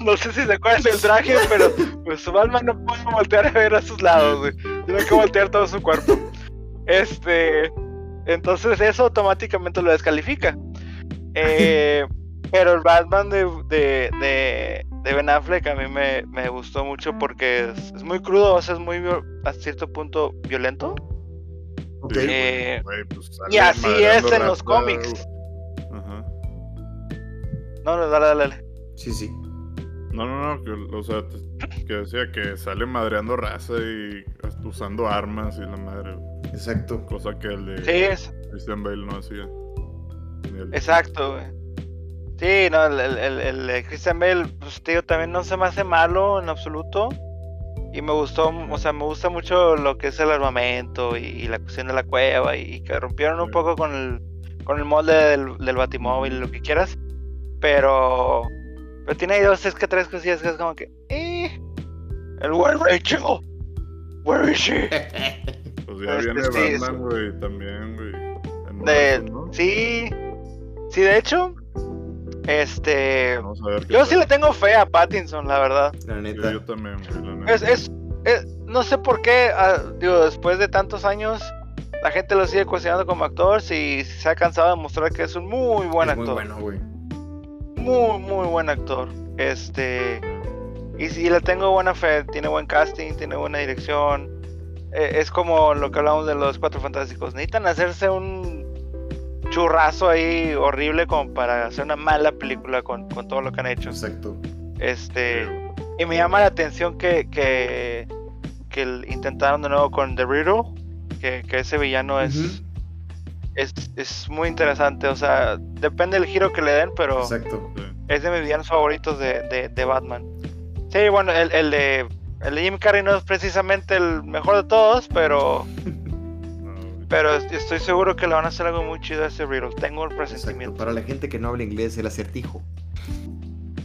No sé si se acuerdan del traje, pero pues su Batman no puede voltear a ver a sus lados, güey. Tiene que voltear todo su cuerpo. Este. Entonces eso automáticamente lo descalifica. Eh, (laughs) pero el Batman de, de, de, de Ben Affleck a mí me, me gustó mucho porque es, es muy crudo, o sea, es muy viol- a cierto punto violento. Ok. Sí, Eh, pues, y así es en los cómics. Ajá. No, no, dale, dale, dale. Sí, sí. No, no, no, que, o sea, que decía que sale madreando raza y hasta usando armas y la madre. Exacto. Cosa que el de Sí, es, Christian Bale no hacía. El- Exacto, güey. Sí, no, el, el, el- el de Christian Bale, pues digo, también no se me hace malo en absoluto. y me gustó, o sea, me gusta mucho lo que es el armamento y, la cuestión de la cueva y, que rompieron un poco con el, con el molde del, del batimóvil, lo que quieras. Pero, pero tiene ahí dos, es que tres cosillas que es como que, eh, el Where Rachel, where is she? Pues ya Este, viene sí, Batman, güey, también, güey. De- ¿no? Sí, sí, de hecho, este, Vamos a ver qué yo sí le tengo fe a Pattinson, la verdad. La Sí, neta. yo también, güey, la neta. Es, es, es- no sé por qué, ah, digo, después de tantos años, la gente lo sigue cuestionando como actor, si, se ha cansado de mostrar que es un muy buen es muy actor. bueno, güey. Muy, muy buen actor. Este, y sí, le tengo buena fe, tiene buen casting, tiene buena dirección. Eh, es como lo que hablamos de los cuatro fantásticos. Necesitan hacerse un churrazo ahí horrible como para hacer una mala película con, con todo lo que han hecho. Exacto. Este, y me llama la atención que, que, que el- intentaron de nuevo con The Riddle, que, que ese villano es, es, es muy interesante. O sea, depende del giro que le den, pero Exacto. Es de mis villanos favoritos de, de, de Batman. Sí, bueno, el, el de el de Jim Carrey no es precisamente el mejor de todos, pero pero est- estoy seguro que le van a hacer algo muy chido a ese Riddle. Tengo el Exacto. presentimiento. Para la gente que no habla inglés, el acertijo.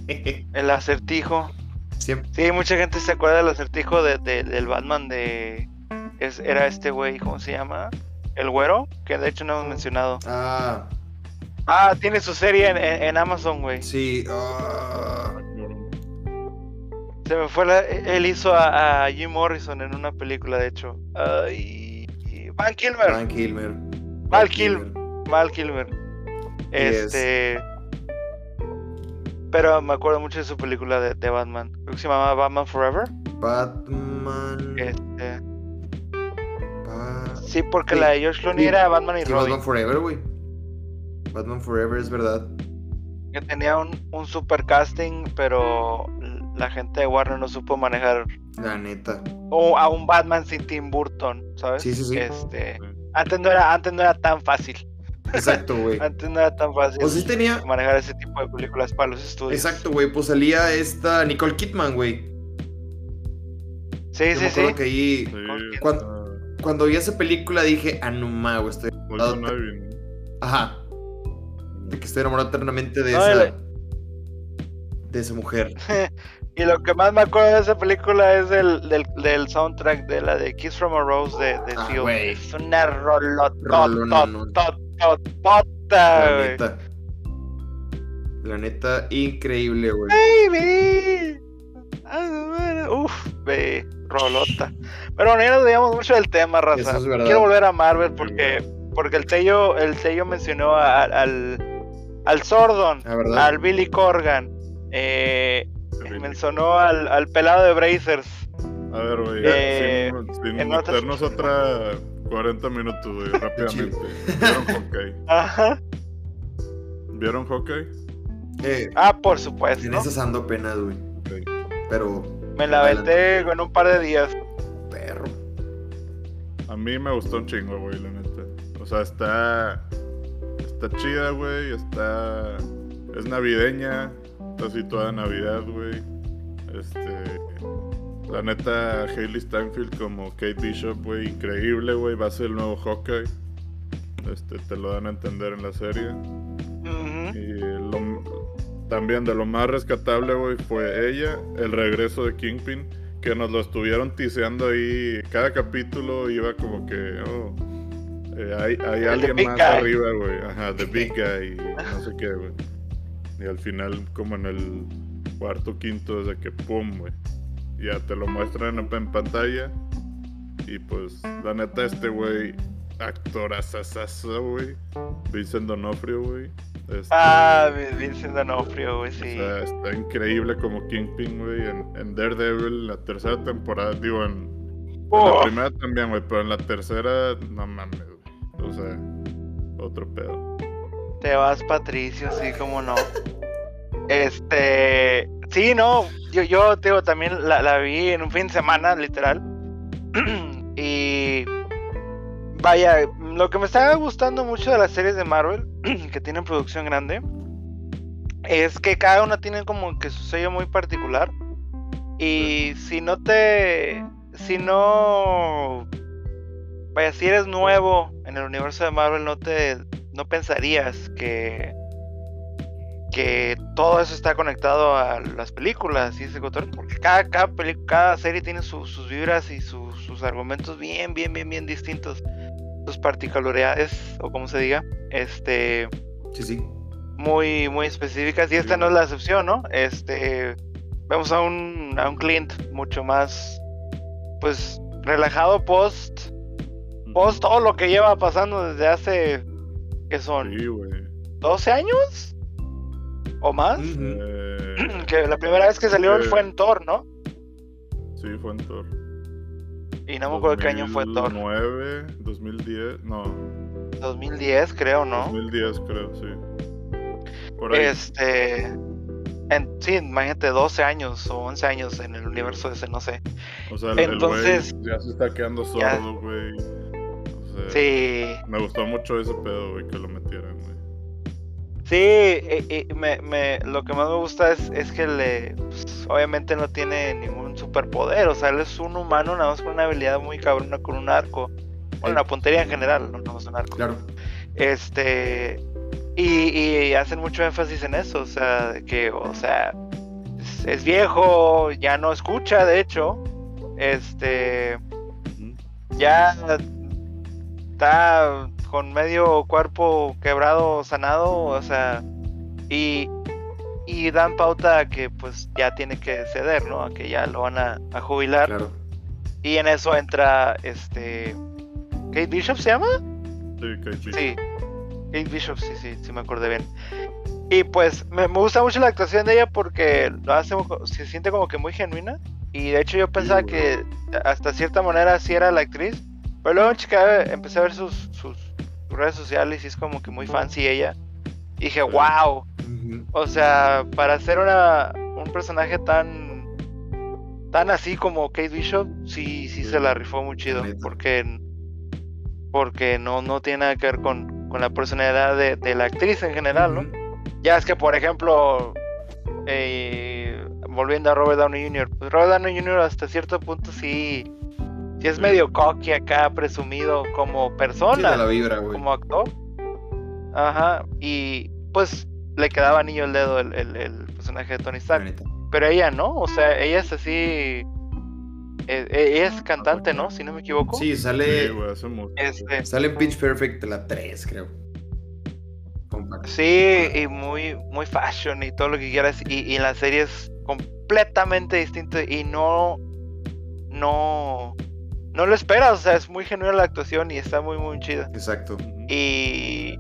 (laughs) El acertijo. Siempre. Sí, mucha gente se acuerda del acertijo de, de- del Batman de... Es, era este güey, ¿cómo se llama? El güero, que de hecho no hemos mencionado. Ah, Ah, tiene su serie en, en- en Amazon, güey. sí. ah. Se me fue la... Él hizo a, a Jim Morrison en una película, de hecho. Ay, Van Kilmer. Van Kilmer. Val Kilmer. Val Kilmer. Yes. Este... Pero me acuerdo mucho de su película de, de Batman. Creo que se llamaba Batman Forever. Batman. Este... Ba- Sí, porque Sí, la de George Clooney sí. era Batman y Sí, Robin. Batman Forever, güey. Batman Forever, es verdad. que tenía un, un super casting, pero la gente de Warner no supo manejar La neta. o a un Batman sin Tim Burton, ¿sabes? Sí, sí, sí. Este, antes no era, antes no era tan fácil. Exacto, güey. (laughs) Antes no era tan fácil Pues sí tenía. manejar ese tipo de películas para los estudios. Exacto, güey. Pues salía esta Nicole Kidman, güey. Sí, Yo sí, me acuerdo sí. que ahí. Cuando vi esa película dije, ah, no ma, güey. Estoy. ¿no? Ajá. De que estoy enamorado eternamente de No, esa. el- De esa mujer. (laughs) Y lo que más me acuerdo de esa película es del, del, del soundtrack de la de Kiss from a Rose de, de Ah, Seal. Es una La güey. neta. La neta, increíble, güey. Baby. Uf, ve, rolota. Pero bueno, ya nos veíamos mucho del tema, raza. Es. Quiero volver a Marvel porque, porque el Tello, el Tello mencionó a- al, al Sordon, La al Billy Corgan, eh, Billy. mencionó al, al pelado de Brazers. A ver, güey, Eh, sin, sin otras- otra 40 minutos, güey, (laughs) rápidamente. ¿Vieron Hawkeye? Ajá. ¿Vieron Hawkeye? Eh, Ah, por supuesto. en esas ando apenas, güey. Ok. Pero, Me la aventé en un par de días. perro. A mí me gustó un chingo, güey, la neta. O sea, está. Está chida, güey. Está. Es navideña. Está situada en Navidad, güey. Este. La neta, Hailey Steinfeld como Kate Bishop, güey, increíble, güey. Va a ser el nuevo Hawkeye. Este, te lo dan a entender en la serie. Y lo- también de lo más rescatable, güey, fue ella, el regreso de Kingpin, que nos lo estuvieron tiseando ahí. Cada capítulo iba como que, oh, eh, hay, hay alguien más Guy. arriba, güey. Ajá, The Big (laughs) Guy, y no sé qué, güey. Y al final, como en el cuarto, quinto, desde que pum, güey. Ya te lo muestran en, en pantalla. Y pues, la neta, este güey, actorazazazo, güey. Vincent Donofrio, güey. Este, Ah, Vincent D'Onofrio, güey, o sí. sea, está increíble como Kingpin, güey, en, en Daredevil, la tercera temporada, digo, en, en la Uf. primera también, güey, pero en la tercera, no mames, güey. O sea, otro pedo. Te vas, Patricio, sí, como no. Este. Sí, no. Yo, yo te digo, también la, la vi en un fin de semana, literal. (clears throat) y. Vaya, lo que me está gustando mucho de las series de Marvel, (clears throat) que tienen producción grande, es que cada una tiene como que su sello muy particular. Y si no te. Si no. Vaya, si eres nuevo en el universo de Marvel, no te. No pensarías que. Que todo eso está conectado a las películas y ese porque cada, cada, peli- cada serie tiene su- sus vibras y su- sus argumentos bien, bien, bien, bien distintos. Sus particularidades, o como se diga, este Sí, sí. muy, muy específicas y esta no es la excepción, ¿no? Este, vemos a un, a un Clint mucho más, pues, relajado post, post todo lo que lleva pasando desde hace, que son? Sí, güey. ¿12 años? ¿O más? Ujú. Eh, (clears throat) Que la primera vez que salió Eh, fue en Thor, ¿no? sí, fue en Thor. Y no me acuerdo qué año fue Thor. 2009, 2010, no, 2010, creo, ¿no? 2010 creo, sí. Por ahí. Este. En, sí, imagínate 12 años o 11 años en el universo ese, no sé. O sea, el- el entonces- güey ya se está quedando sordo, güey. Sea, Sí, Me gustó mucho ese pedo, güey, que lo metieran, güey. Sí, y- y me, me- lo que más me gusta es, es que le, pues, obviamente no tiene ningún superpoder, o sea, él es un humano nada más con una habilidad muy cabrona con un arco, bueno, la puntería en general, no, no es un arco. Claro. Este, y, y hacen mucho énfasis en eso, o sea, de que, o sea, es, es viejo, ya no escucha, de hecho, este, ya está con medio cuerpo quebrado, sanado, o sea, y, y dan pauta a que pues ya tiene que ceder, ¿no? A que ya lo van a, a jubilar. Claro. Y en eso entra este... ¿Kate Bishop se llama? Sí, Kate Bishop. Sí. Kate Bishop, sí, sí, sí me acordé bien. Y pues me, me gusta mucho la actuación de ella porque lo hace, se siente como que muy genuina. Y de hecho yo pensaba que hasta cierta manera sí era la actriz. Pero luego chica empecé a ver sus, sus redes sociales y es como que muy fancy ella. Y dije, wow. O sea, para ser una, un personaje tan tan así como Kate Bishop, sí, sí se la rifó muy chido. Porque, porque no, no tiene nada que ver con, con la personalidad de, de la actriz en general, ¿no? Ya es que, por ejemplo, eh, volviendo a Robert Downey Jr., pues Robert Downey Jr. hasta cierto punto sí, sí es Sí. medio cocky acá, presumido como Sí, persona de la vibra, güey. como actor. Ajá, y pues le quedaba anillo el dedo el, el- el personaje de Tony Stark. Pero ella no, o sea, ella es así. eh, eh, ella es cantante, ¿no? Si no me equivoco. Sí, Sí, sale. Este, sale en Pitch Perfect la 3, creo. Sí, y muy, muy fashion y todo lo que quieras. Y, y la serie es completamente distinto y no. No. No lo esperas, o sea, es muy genuina la actuación y está muy, muy chida. Exacto. Y,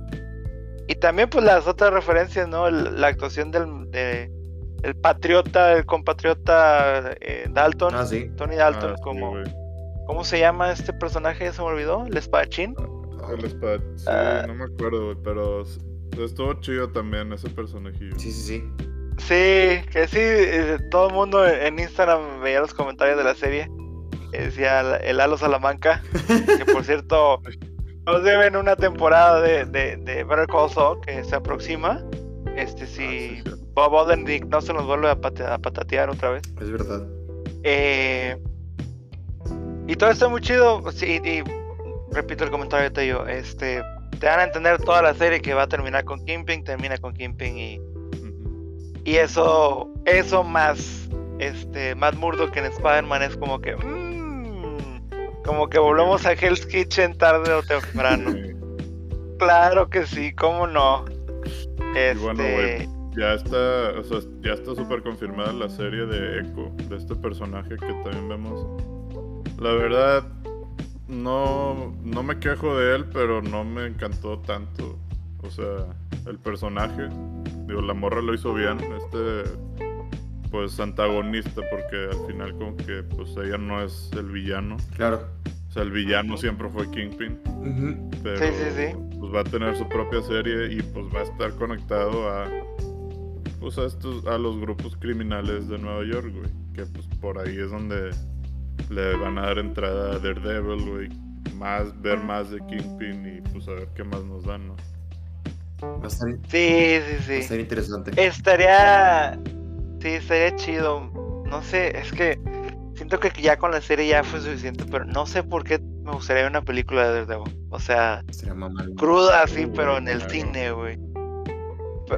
y también pues las otras referencias, ¿no? El- la actuación del de, el patriota, el compatriota eh, Dalton, Ah, sí. Tony Dalton, Ah, sí, como. ¿cómo se llama este personaje? Se me olvidó, el espadachín. El espada- sí, Ah. no me acuerdo, pero estuvo chido también ese personajillo. Sí, sí, sí. Sí, que sí, eh, todo el mundo en Instagram veía los comentarios de la serie. Que Decía el- Halo Salamanca, que por cierto nos deben una temporada de, de, de Better Call Saul que se aproxima. Este Ah, si sí. Bob Odenkirk no se nos vuelve a, pate- a patatear otra vez. Es verdad. Eh, y todo está muy chido. Sí, y repito el comentario de yo. Este, te dan a entender toda la serie que va a terminar con Kingpin, termina con Kingpin y, y eso, eso más, este, Matt Murdock en Spider-Man es como que, mm, como que volvemos a Hell's Kitchen tarde o temprano. Claro que sí, cómo no. Este, bueno, güey. Ya está, o sea, ya está súper confirmada la serie de Echo, de este personaje que también vemos. La verdad, no, no me quejo de él, pero no me encantó tanto. O sea, el personaje, digo, la morra lo hizo bien, este, pues antagonista, porque al final como que, pues ella no es el villano. Claro. O sea, el villano siempre fue Kingpin. Pero Sí, sí, sí. pues va a tener su propia serie y pues va a estar conectado a pues a estos a los grupos criminales de Nueva York, güey, que pues por ahí es donde le van a dar entrada a Daredevil, güey, más ver más de Kingpin y pues a ver qué más nos dan, ¿no? Va a estar, va sí, sí, a sí. estar interesante. Estaría. Sí, estaría chido. no sé, es que siento que ya con la serie ya fue suficiente, pero no sé por qué me gustaría ver una película de Daredevil. O sea, Sería cruda así, pero en el claro. cine, güey.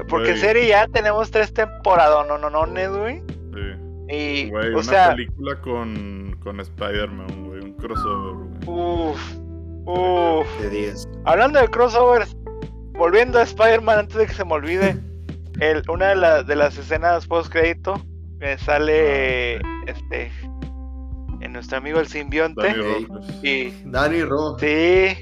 Porque en Güey. serie ya tenemos tres temporadas, no, no, no, güey. Sí. Y, Güey, o una sea, película con, con Spider-Man, güey. Un crossover, güey. uff, uff. De 10. Hablando de crossovers, volviendo a Spider-Man antes de que se me olvide, el, una de, la- de las escenas post crédito me sale este en nuestro amigo el simbionte. Rojas. y Dani Ro. sí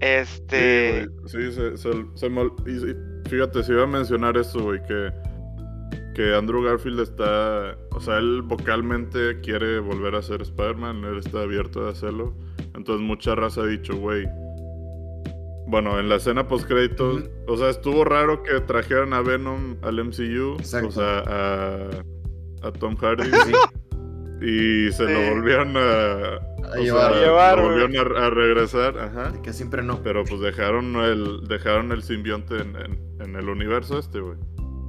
este Sí, güey, sí, se, se- se y- y fíjate, si iba a mencionar eso, güey, que, que Andrew Garfield está, o sea, él vocalmente quiere volver a ser Spider-Man, él está abierto a hacerlo, entonces mucha raza ha dicho, güey, bueno, en la escena post créditos, o sea, estuvo raro que trajeran a Venom al MCU, Exacto. o sea, a, a Tom Hardy, (laughs) Sí, y se Sí. lo volvieron a, a llevar. sea, llevar, lo volvieron a, a regresar, ajá. De que siempre no. Pero pues dejaron el, dejaron el simbionte en, en- en el universo este, güey.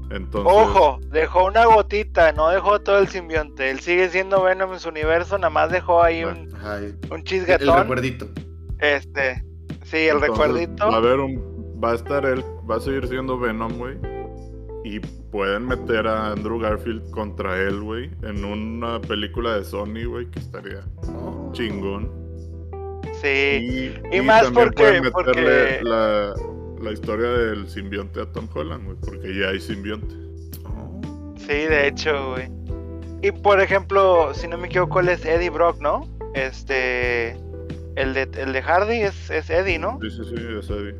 Entonces. ojo dejó una gotita no dejó todo el simbionte él sigue siendo Venom en su universo nada más dejó ahí Bueno. un, Ajá, el, un el chisgatón recuerdito. este sí el entonces, recuerdito Va a haber un. Va a estar él. Va a seguir siendo Venom, güey. Y pueden meter a Andrew Garfield contra él, güey. En una película de Sony, güey. Que estaría Oh. chingón. sí Y, Y más también porque- pueden meterle porque- la, la historia del simbionte a Tom Holland, güey. Porque ya hay simbionte. Oh. Sí, de hecho, güey. Y por ejemplo, si no me equivoco, él es Eddie Brock, ¿no? Este. El de, el de Hardy es, es Eddie, ¿no? Sí, sí, sí, es Eddie.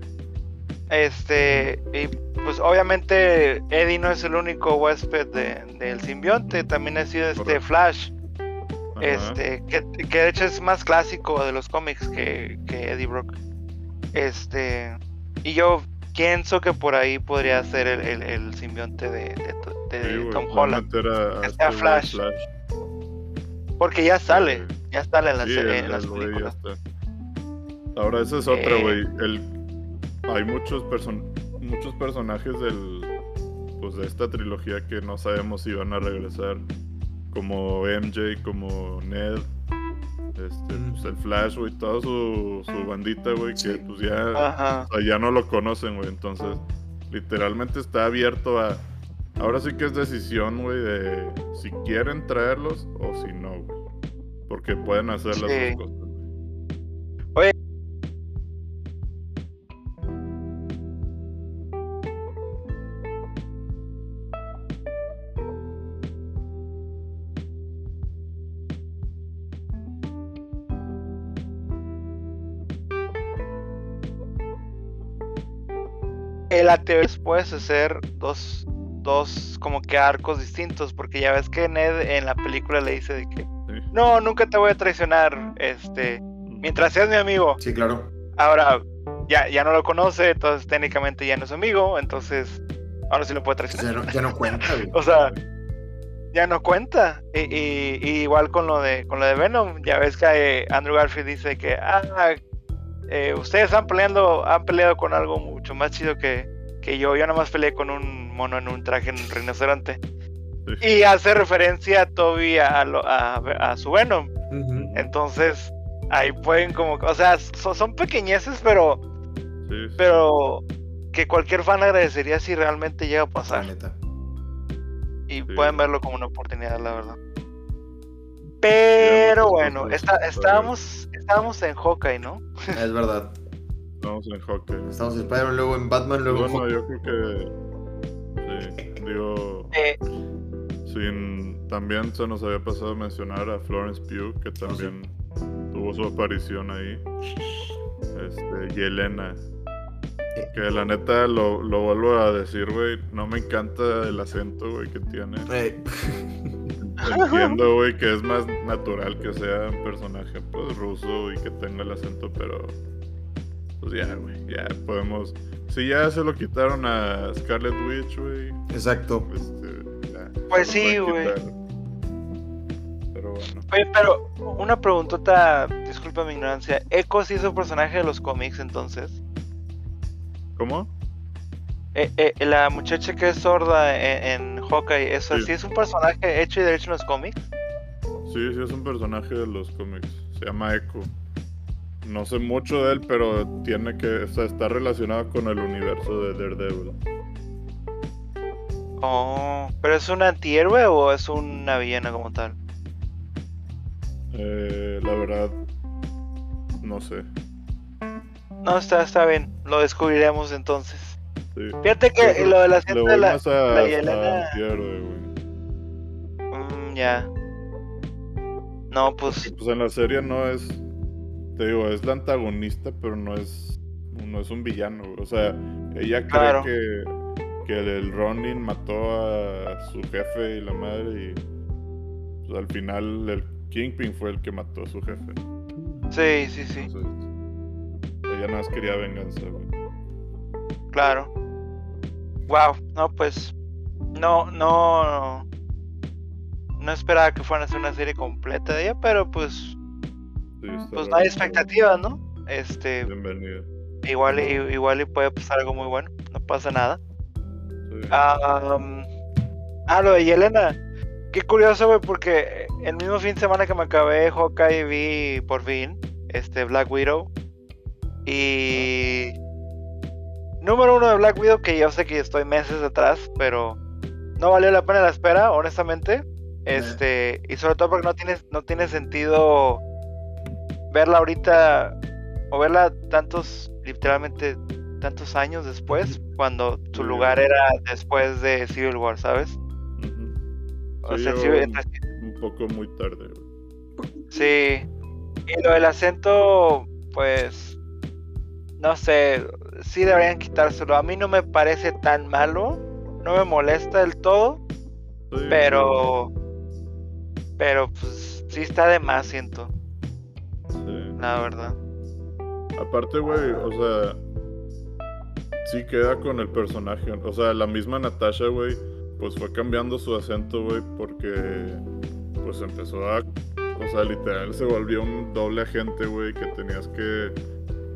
Este. Y pues obviamente Eddie no es el único huésped de- del simbionte. También ha sido este. Flash. Ajá. Este. Que, que de hecho es más clásico de los cómics que, que Eddie Brock. Este. Y yo pienso que por ahí podría ser el, el- el simbionte de, de- de Sí, Tom Holland. meter a- a Que sea güey, Flash. Porque ya sale. Ya sale en las, Sí, en el- las el güey ya películas. está. Ahora, esa es otra, Eh. güey. El... Hay muchos, person... muchos personajes del... Pues de esta trilogía que no sabemos si van a regresar. Como MJ, como Ned. Este, Mm. pues el Flash, güey. Toda su, su bandita, güey. Que pues ya, Ajá. o sea, ya no lo conocen, güey. Entonces, literalmente está abierto a... Ahora sí que es decisión, güey, de si quieren traerlos o si no, güey. Porque pueden hacer las Sí. dos cosas. El ATV puedes hacer dos, dos como que arcos distintos, porque ya ves que Ned en la película le dice de que. No, nunca te voy a traicionar, este, mientras seas mi amigo. Sí, claro. Ahora ya, ya no lo conoce, entonces técnicamente ya no es amigo, entonces ahora sí lo puede traicionar. Ya no, ya no cuenta. (laughs) O sea, ya no cuenta. Y, y- y igual con lo de con lo de Venom, ya ves que eh, Andrew Garfield dice que ah, eh, ustedes han peleando, han peleado con algo mucho más chido que, que yo. Yo nomás peleé con un mono en un traje en un rinoceronte. Sí. (laughs) Y hace referencia a Toby a, a lo- a- a su Venom. Entonces, ahí pueden como, o sea, so- son pequeñeces, pero, Sí, sí. pero que cualquier fan agradecería si realmente llega a La pasar. neta. y Sí. pueden verlo como una oportunidad, la verdad. Pero bueno, está- estábamos, estábamos en Hawkeye, ¿no? Es verdad. Vamos en Hawkeye. Estamos en Spider-Man, luego en Batman, luego en Bueno, Hawkeye. yo creo que. Sí, digo. Eh, Sin, también se nos había pasado mencionar a Florence Pugh, que también tuvo su aparición ahí. Este, y Elena. Eh. Que la neta lo, lo vuelvo a decir, güey. No me encanta el acento, güey, que tiene. Eh, (laughs) Entiendo, güey, que es más natural que sea un personaje pues, ruso y que tenga el acento, pero. Pues ya, güey, ya podemos. Si ya se lo quitaron a Scarlet Witch, güey. Exacto. Este, Pues sí, pueden güey. Pero bueno. oye, pero una preguntota, disculpa mi ignorancia. ¿Echo sí es un personaje de los cómics entonces? ¿Cómo? Eh, eh, la muchacha que es sorda en, en Hawkeye, ¿eso Sí. sí es un personaje hecho y derecho en los cómics? Sí, sí, es un personaje de los cómics. Se llama Echo. No sé mucho de él, pero tiene que. O sea, está relacionado con el universo de Daredevil. Oh, ¿pero es un antihéroe o es una villana como tal? Eh, la verdad, no sé. No, está, está bien, lo descubriremos entonces. Sí. Fíjate que Sí, lo de la voy de la... más a, la Yelena- antihéroe, güey. Mm, ya. No, pues... Pues en la serie no es. Te digo, es la antagonista, pero no es. No es un villano, güey. O sea, ella cree Claro. que. Que el Ronin mató a su jefe y la madre y. Pues al final el Kingpin fue el que mató a su jefe. Sí, sí, sí, Entonces, ella nada más quería venganza, güey. claro. Wow, no, pues... No, no... No esperaba que fueran a hacer una serie completa de ella, pero pues... Sí, Pues no hay expectativas, ¿no? Este... Bienvenida. Igual, y- igual y puede pasar algo muy bueno, no pasa nada. Ah, um, ah, lo de Yelena. Qué curioso, güey, porque el mismo fin de semana que me acabé Hawkeye vi por fin este Black Widow. Y. Número uno de Black Widow, que yo sé que estoy meses atrás, pero no valió la pena la espera, honestamente. Este, y sobre todo porque no tiene, no tiene sentido verla ahorita o verla tantos, literalmente tantos años después, cuando su lugar era después de Civil War, ¿sabes? O sea, sí, un poco muy tarde, sí. Y lo del acento, pues, no sé, sí deberían quitárselo. A mí no me parece tan malo, no me molesta del todo, Sí, pero, pero pues sí está de más, siento, sí. la verdad. Aparte, güey, o sea, sí queda con el personaje. O sea, la misma Natasha, güey, pues fue cambiando su acento, güey, porque pues empezó a, o sea, literal se volvió un doble agente, güey, que tenías que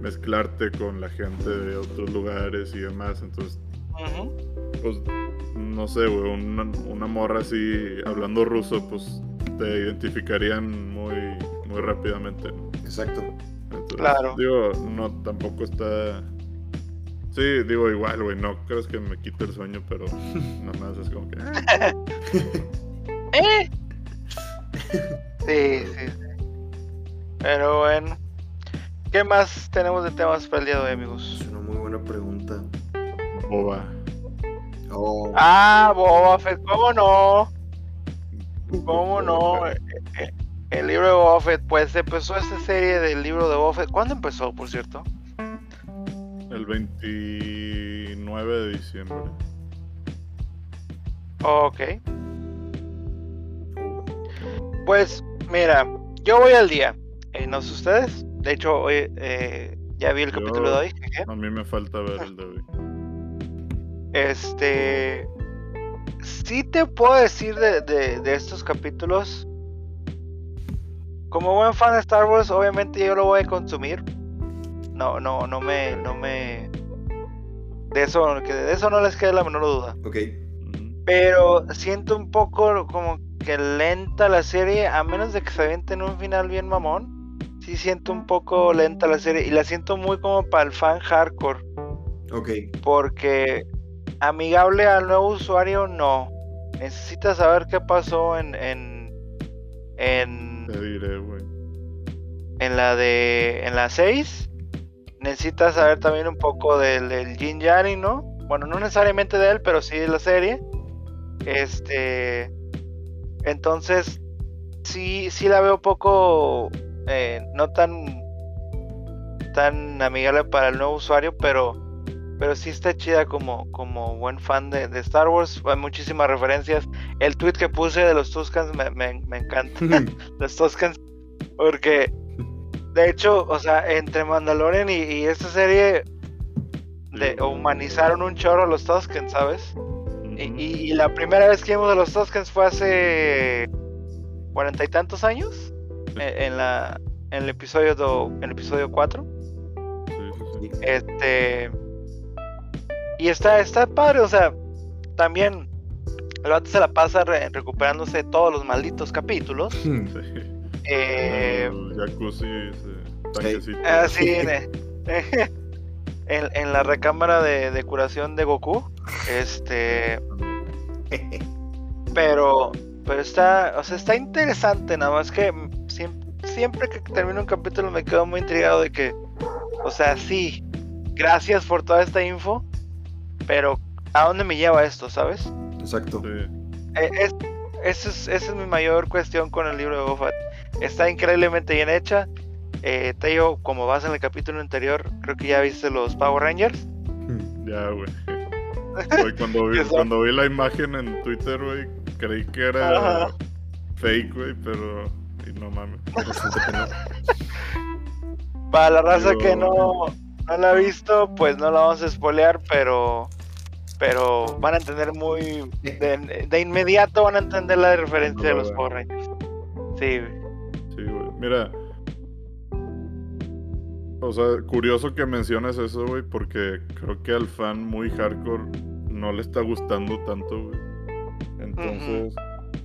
mezclarte con la gente de otros lugares y demás. Entonces, pues, no sé, güey, una, una morra así hablando ruso, pues te identificarían muy, muy rápidamente, ¿no? Exacto. Entonces, Claro. Digo, no, tampoco está. Sí, digo igual, güey. No crees que me quite el sueño, pero (laughs) nada más es como que. ¿Eh? (laughs) Sí, sí, sí. Pero bueno. ¿Qué más tenemos de temas para el día de hoy, amigos? Es una muy buena pregunta. Boba. Oh, Ah, Boba Fett, ¿cómo no? ¿Cómo no? Eh, eh, El libro de Boba Fett, pues empezó esta serie del libro de Boba Fett. ¿Cuándo empezó, por cierto? El 29 de diciembre. Ok. Pues, mira, yo voy al día. Eh, no sé ustedes. De hecho, hoy eh, ya vi el Yo- capítulo de hoy. A mí me falta ver el de hoy. Este. Sí te puedo decir de, de- de estos capítulos. Como buen fan de Star Wars, obviamente yo lo voy a consumir. No, no, no me, no me. De eso, que de eso no les quede la menor duda. ok. Pero siento un poco como que lenta la serie, a menos de que se avienten un final bien mamón. Sí siento un poco lenta la serie y la siento muy como para el fan hardcore. Ok. Porque amigable al nuevo usuario no. Necesitas saber qué pasó en en en, Te diré, güey. en la de en la 6. Necesitas saber también un poco del, del Jin Yari, ¿no? Bueno, no necesariamente de él, pero sí de la serie. Este entonces sí sí la veo poco eh, no tan tan amigable para el nuevo usuario, pero pero sí está chida como, como buen fan de, de Star Wars. Hay muchísimas referencias. El tweet que puse de los Tuscans me, me, me encanta. (laughs) los Tuscans. Porque, de hecho, o sea, entre Mandalorian y, y esta serie Sí. humanizaron un chorro a los Tuscans, ¿sabes? Y, y- y la primera vez que vimos a los Tuscans fue hace cuarenta y tantos años. En, en la, en el episodio do- en el episodio 4. Sí, sí, sí. Este. y está, está padre, o sea, también el vato se la pasa re- recuperándose de todos los malditos capítulos. (laughs) Sí. Eh, jacuzzi, ese tanquecito. ah, sí, en, (laughs) en- en la recámara de, de curación de Goku. Este. Pero. Pero está. O sea, está interesante. Nada más que siempre, siempre que termino un capítulo me quedo muy intrigado de que. O sea, sí. Gracias por toda esta info. Pero. ¿A dónde me lleva esto, sabes? Exacto. Sí. Eh, es- esa es, esa es mi mayor cuestión con el libro de Boba. Está increíblemente bien hecha. Eh, te digo, como vas en el capítulo anterior, creo que ya viste los Power Rangers. (laughs) Ya, güey. Cuando, (laughs) vi, cuando vi la imagen en Twitter, güey, creí que era Ajá. fake, güey, pero. Y no mames. (laughs) Para la raza que no, no la ha visto, pues no la vamos a spoilear, pero pero van a entender muy de, de inmediato van a entender la referencia de los Power Rangers. Sí, güey. Sí, güey. Mira. O sea, curioso que menciones eso, güey, porque creo que al fan muy hardcore no le está gustando tanto, güey. Entonces,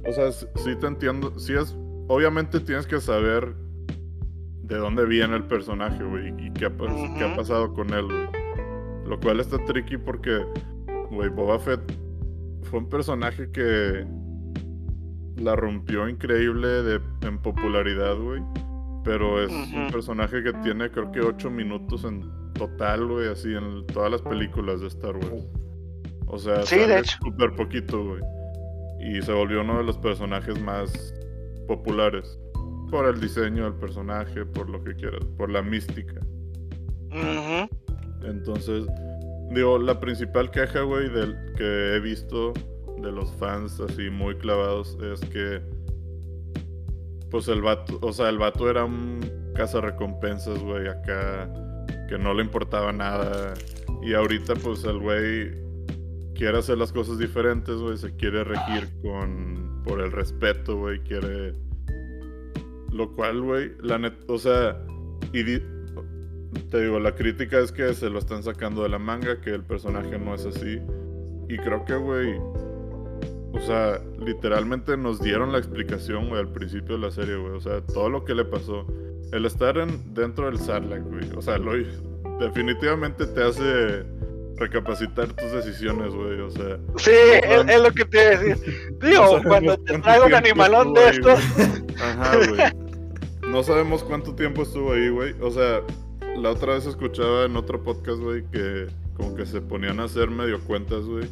o sea, sí te entiendo. Sí es. Obviamente tienes que saber de dónde viene el personaje, güey, y qué ha, pas- qué ha pasado con él, güey. Lo cual está tricky porque, güey, Boba Fett fue un personaje que la rompió increíble de, en popularidad, güey. Pero es un personaje que tiene creo que 8 minutos en total, güey, así en todas las películas de Star Wars. O sea, Sí, de sale hecho. súper poquito, güey. Y se volvió uno de los personajes más populares. Por el diseño del personaje, por lo que quieras, por la mística. Ujú. Entonces, digo, la principal queja, güey, del que he visto de los fans así muy clavados es que, pues el vato, o sea, el vato era un cazarrecompensas, güey, acá, que no le importaba nada. Y ahorita, pues el güey quiere hacer las cosas diferentes, güey, se quiere regir con, por el respeto, güey, quiere... Lo cual, güey, la net, o sea, y te digo, la crítica es que se lo están sacando de la manga, que el personaje no es así. Y creo que, güey, o sea, literalmente nos dieron la explicación, güey, al principio de la serie, güey. O sea, todo lo que le pasó. El estar en, dentro del Sarlacc, güey. O sea, lo, definitivamente te hace recapacitar tus decisiones, güey. O sea, Sí, es, es lo que te iba a decir. (laughs) Digo, No cuando te traigo un animalón de estos, Ajá, güey. No sabemos cuánto tiempo estuvo ahí, güey. O sea, la otra vez escuchaba en otro podcast, güey, que como que se ponían a hacer medio cuentas, güey.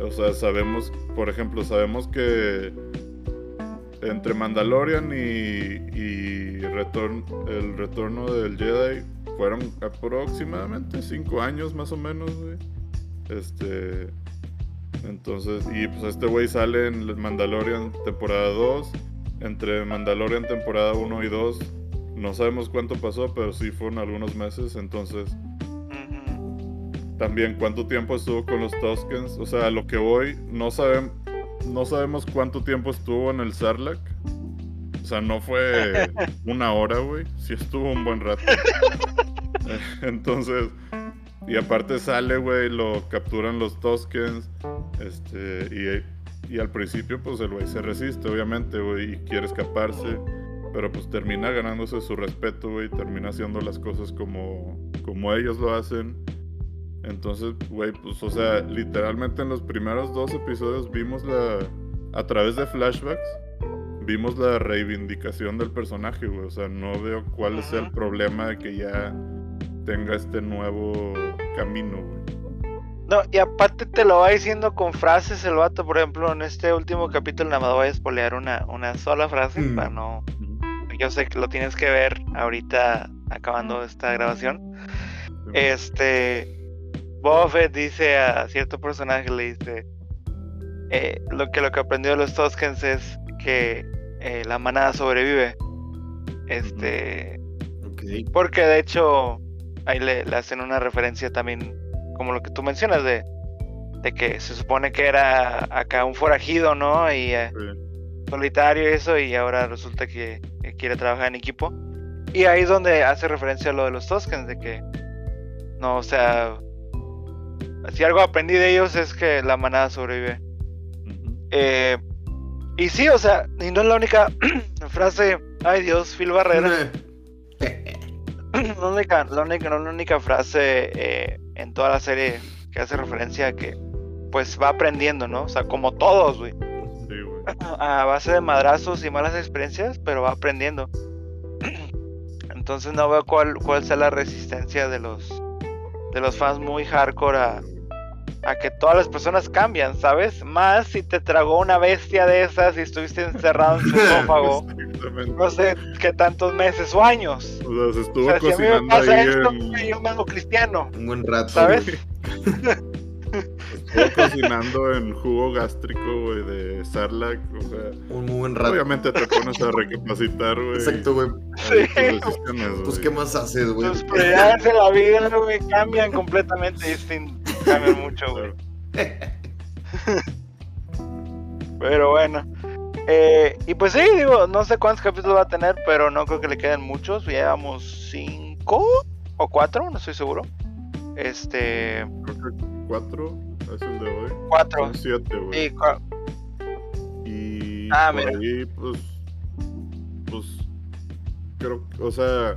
O sea, sabemos, por ejemplo, sabemos que entre Mandalorian y, y el retorno del Jedi fueron aproximadamente cinco años más o menos, güey. Este. Entonces, y pues este güey sale en Mandalorian temporada 2. Entre Mandalorian temporada 1 y 2, no sabemos cuánto pasó, pero sí fueron algunos meses. Entonces. También cuánto tiempo estuvo con los Tuskens. O sea, a lo que voy, no, no sabemos cuánto tiempo estuvo en el Sarlacc. O sea, no fue (laughs) una hora, güey. Sí estuvo un buen rato. (laughs) Entonces, y aparte sale, güey, lo capturan los Tuskens. Este, y, y al principio, pues el güey se resiste, obviamente, güey, y quiere escaparse. Pero pues termina ganándose su respeto, güey. Termina haciendo las cosas como, como ellos lo hacen. Entonces, güey, pues, o sea, literalmente en los primeros dos episodios vimos la. A través de flashbacks, vimos la reivindicación del personaje, güey. O sea, no veo cuál es el problema de que ya tenga este nuevo camino, güey. No, y aparte te lo va diciendo con frases el vato, por ejemplo, en este último capítulo nada más voy a espolear una, una sola frase Mm. para no... Yo sé que lo tienes que ver ahorita acabando esta grabación. Este... Boba Fett dice a cierto personaje, le dice... eh, lo que lo que aprendió de los Toskens es que eh, la manada sobrevive. Este... Porque de hecho ahí le, le hacen una referencia también, como lo que tú mencionas, de, de que se supone que era acá un forajido, ¿no? Y eh, solitario y eso, y ahora resulta que, que quiere trabajar en equipo. Y ahí es donde hace referencia a lo de los Toskens, de que, no, o sea, si algo aprendí de ellos es que la manada sobrevive. Eh, y sí, o sea, y no es la única (clears throat) frase, ay Dios, Phil Barrera. (clears throat) la única, la única, no es la única frase eh, en toda la serie que hace referencia a que pues va aprendiendo, ¿no? O sea, como todos, güey. Sí, güey. A base de madrazos y malas experiencias, pero va aprendiendo. (clears throat) Entonces no veo cuál, cuál sea la resistencia de los de los fans muy hardcore a, a que todas las personas cambian, ¿sabes? Más si te tragó una bestia de esas y estuviste encerrado en su (laughs) esófago, Exactamente. no sé qué tantos meses o años. O sea, se O estuvo sea, si a mí me pasa ahí esto, en... yo me hago cristiano, Un buen rato. ¿sabes? (laughs) Estuvo cocinando en jugo gástrico, güey, de Sarlac. O sea, Un muy buen rato. obviamente te pones a recapacitar, güey. Exacto, güey. Sí. Pues. ¿qué más haces, güey? Tus prioridades en la vida, güey, cambian completamente distinto. Cambian mucho, güey. (laughs) Pero bueno. Eh, y pues sí, digo, no sé cuántos capítulos va a tener, pero no creo que le queden muchos. Llevamos cinco o cuatro, no estoy seguro. Este. Creo que cuatro es el de hoy. Cuatro. Son siete, güey. Sí, cua- Y Ah, por mira. ahí, pues, pues, creo, o sea,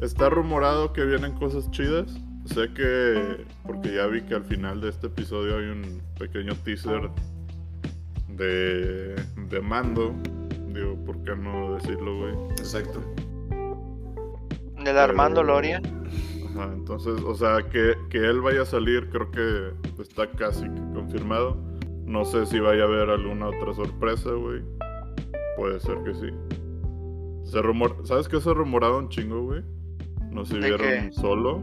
está rumorado que vienen cosas chidas. Sé que, porque ya vi que al final de este episodio hay un pequeño teaser de, de Mando. Digo, ¿por qué no decirlo, güey? Exacto. del Armando Pero- Loria. Ajá, entonces, o sea, que, que él vaya a salir, creo que está casi confirmado. No sé si vaya a haber alguna otra sorpresa, güey. Puede ser que sí. Se rumor... ¿Sabes qué se rumoraba un chingo, güey? No sé si ¿De vieron qué? solo.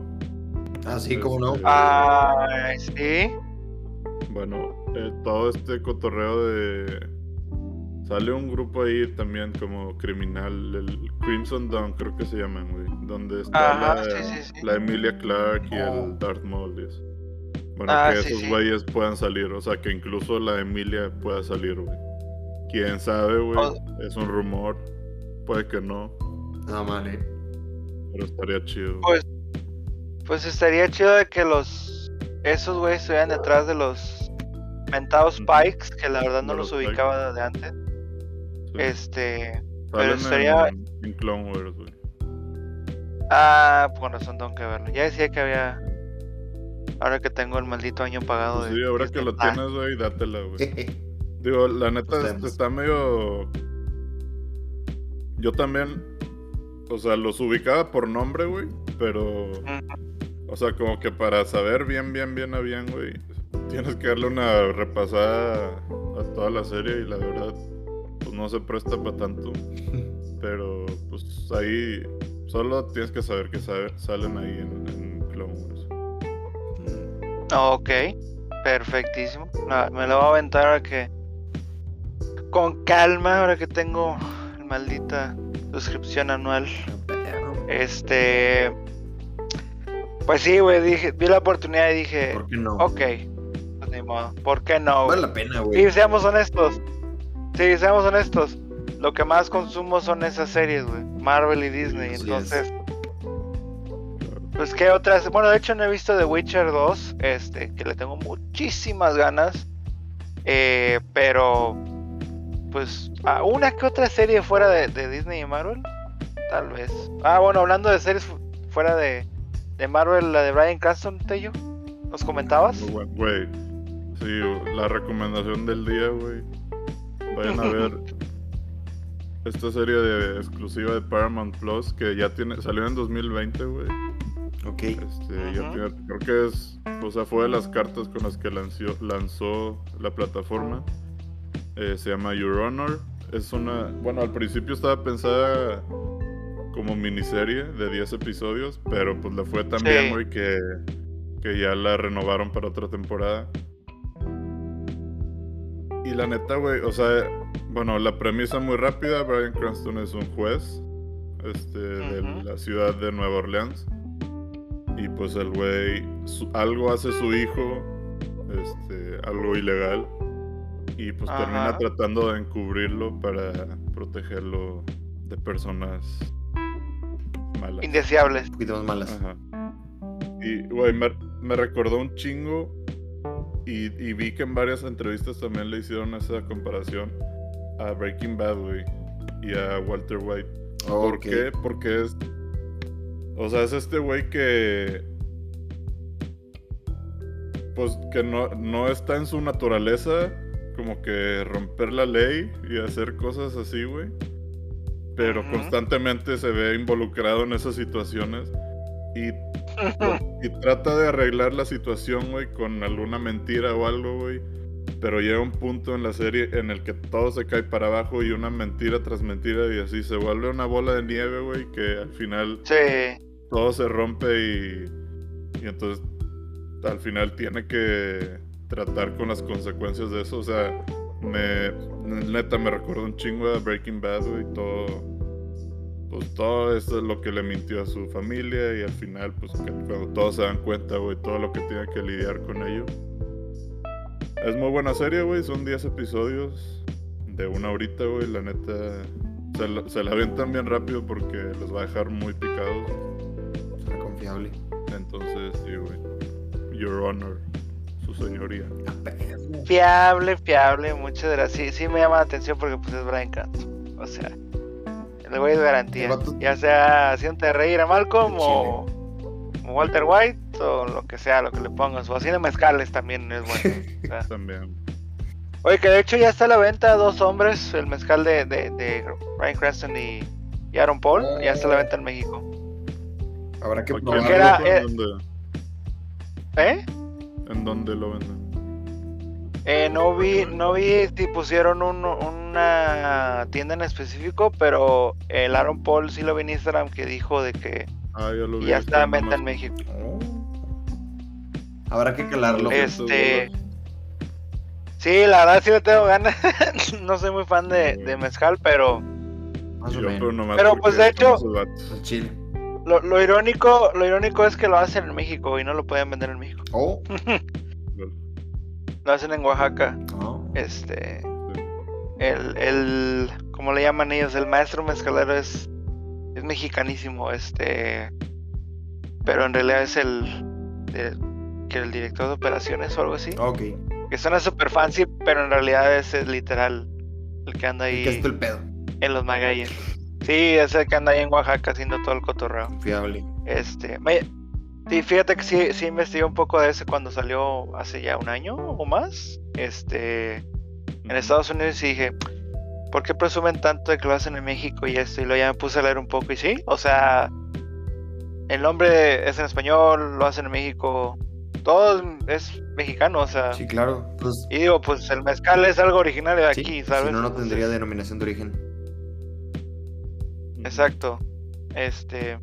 Ah, sí, cómo no. Este, Ay, sí. Bueno, eh, todo este cotorreo de... Sale un grupo ahí también como criminal, el Crimson Dawn creo que se llaman, güey. Donde está Ajá, la, sí, sí, sí. la Emilia Clark y Oh. el Darth Maul. y eso. Bueno, Ah, que sí, esos sí. güeyes puedan salir, o sea, que incluso la Emilia pueda salir, güey. Quién sabe, güey. Oh. Es un rumor, puede que no, Nada mal, eh. pero estaría chido. Pues, Pues estaría chido de que los. Esos güeyes estuvieran detrás de los mentados. Pikes, que la verdad no De los los ubicaba de antes. Sí. Este. Salen estaría- en, en Clone Wars, güey. Ah, con razón tengo que verlo. Ya decía que había. Ahora que tengo el maldito año pagado Pues de. sí, ahora que lo plan. tienes, güey, dátela, güey. (laughs) Digo, la neta Pues es- tenemos. está medio. Yo también. O sea, los ubicaba por nombre, güey. Pero. O sea, como que para saber bien, bien, bien a bien, güey. Tienes que darle una repasada a toda la serie y la verdad. Pues no se presta para tanto. (laughs) Pero, pues ahí. Solo tienes que saber que sabe- salen ahí en, en Clone Wars. Ok, perfectísimo. No, me lo voy a aventar ahora que. Con calma, ahora que tengo la maldita suscripción anual. Este. Pues sí, güey, dije, vi la oportunidad y dije, ¿Por qué no? ok, pues ni modo, ¿por qué no? Vale la pena, güey. Y seamos honestos. Sí, seamos honestos. Lo que más consumo son esas series, güey. Marvel y Disney. Así entonces, pues qué otras. Bueno, de hecho no he visto The Witcher 2, este, que le tengo muchísimas ganas. Eh, pero, pues, a una que otra serie fuera de, de Disney y Marvel, tal vez. Ah, bueno, hablando de series fu- fuera de, de Marvel, la de Brian Cranston, Tello, ¿nos comentabas? Güey, sí, la recomendación del día, güey. Vayan a (laughs) ver esta serie de, exclusiva de Paramount Plus que ya tiene, salió en 2020, güey. Ok. Este, ya tiene- creo que es, o sea, fue de las cartas con las que lanzó, lanzó la plataforma. Eh, se llama Your Honor. Es una, bueno, al principio estaba pensada como miniserie de 10 episodios, pero pues le fue tan Sí. bien, güey, que, que ya la renovaron para otra temporada. Y la neta, güey, o sea, bueno, la premisa muy rápida, Brian Cranston es un juez este, de la ciudad de Nueva Orleans. Y pues el güey, algo hace su hijo, este, algo ilegal. Y pues termina tratando de encubrirlo para protegerlo de personas malas. Indeseables. Un poquito más malas. Ajá. Y, güey, me, me recordó un chingo Y, y vi que en varias entrevistas también le hicieron esa comparación a Breaking Bad, güey, y a Walter White. ¿Por qué? Porque es. O sea, es este güey que. Pues que no, no está en su naturaleza como que romper la ley y hacer cosas así, güey. Pero constantemente se ve involucrado en esas situaciones y, y trata de arreglar la situación, güey, con alguna mentira o algo, güey. Pero llega un punto en la serie en el que todo se cae para abajo y una mentira tras mentira y así se vuelve una bola de nieve, güey, que al final Sí. todo se rompe y, y entonces al final tiene que tratar con las consecuencias de eso. O sea, me neta me recuerda un chingo a Breaking Bad, güey, todo. Pues todo eso es lo que le mintió a su familia y al final, pues que cuando todos se dan cuenta, güey, todo lo que tiene que lidiar con ello. Es muy buena serie, güey, son 10 episodios de una horita, güey, la neta. Se la, se la avientan bien rápido porque los va a dejar muy picados. Suena confiable. Entonces, sí, güey. Your Honor, su señoría. Fiable, fiable, muchas gracias. Sí, sí me llama la atención porque pues es Brian Cranston. O sea, el güey es garantía. Vato- Ya sea haciéndote reír a Malcolm o, o Walter White o lo que sea, lo que le pongas. O haciendo mezcales también es bueno. (laughs) O sea, También. Oye, que de hecho ya está a la venta dos hombres, el mezcal de, de, de Brian Cranston y, y Aaron Paul, ya está a la venta en México. Habrá que probarlo. era- eh, ¿En dónde, ¿Eh? en dónde lo venden? Eh, no vi, no vi si pusieron un- una tienda en específico, pero el Aaron Paul sí lo vi en Instagram que dijo de que Ah, ya lo vi. ya está en venta en México. Oh. Habrá que calarlo. Es- Este, sí, la verdad sí le tengo ganas. (laughs) no soy muy fan de, de mezcal, pero Más o Yo, menos. nomás Pero, pues, de hecho- chile. lo irónico, lo irónico es que lo hacen en México y no lo pueden vender en México. Oh. (laughs) Lo hacen en Oaxaca. Oh. Este, el, el, como le llaman ellos, el maestro mezcalero es, es mexicanísimo, este, pero en realidad es el, que el director de operaciones o algo así, Ok. que suena super fancy, pero en realidad es el literal el que anda ahí ¿Qué es el pedo? en los magalles. Sí, es el que anda ahí en Oaxaca haciendo todo el cotorreo. Confiable. Este, me, sí, fíjate que sí, sí investigué un poco de ese cuando salió hace ya un año o más. Este, en Estados Unidos y dije, ¿por qué presumen tanto de que lo hacen en México y esto? Y luego ya me puse a leer un poco y sí, o sea, el nombre es en español, lo hacen en México, todo es, mexicano, o sea, Sí, claro. Pues, y digo, pues el mezcal es algo originario de sí, aquí, ¿sabes? Si no, no Entonces, tendría denominación de origen. Exacto, este,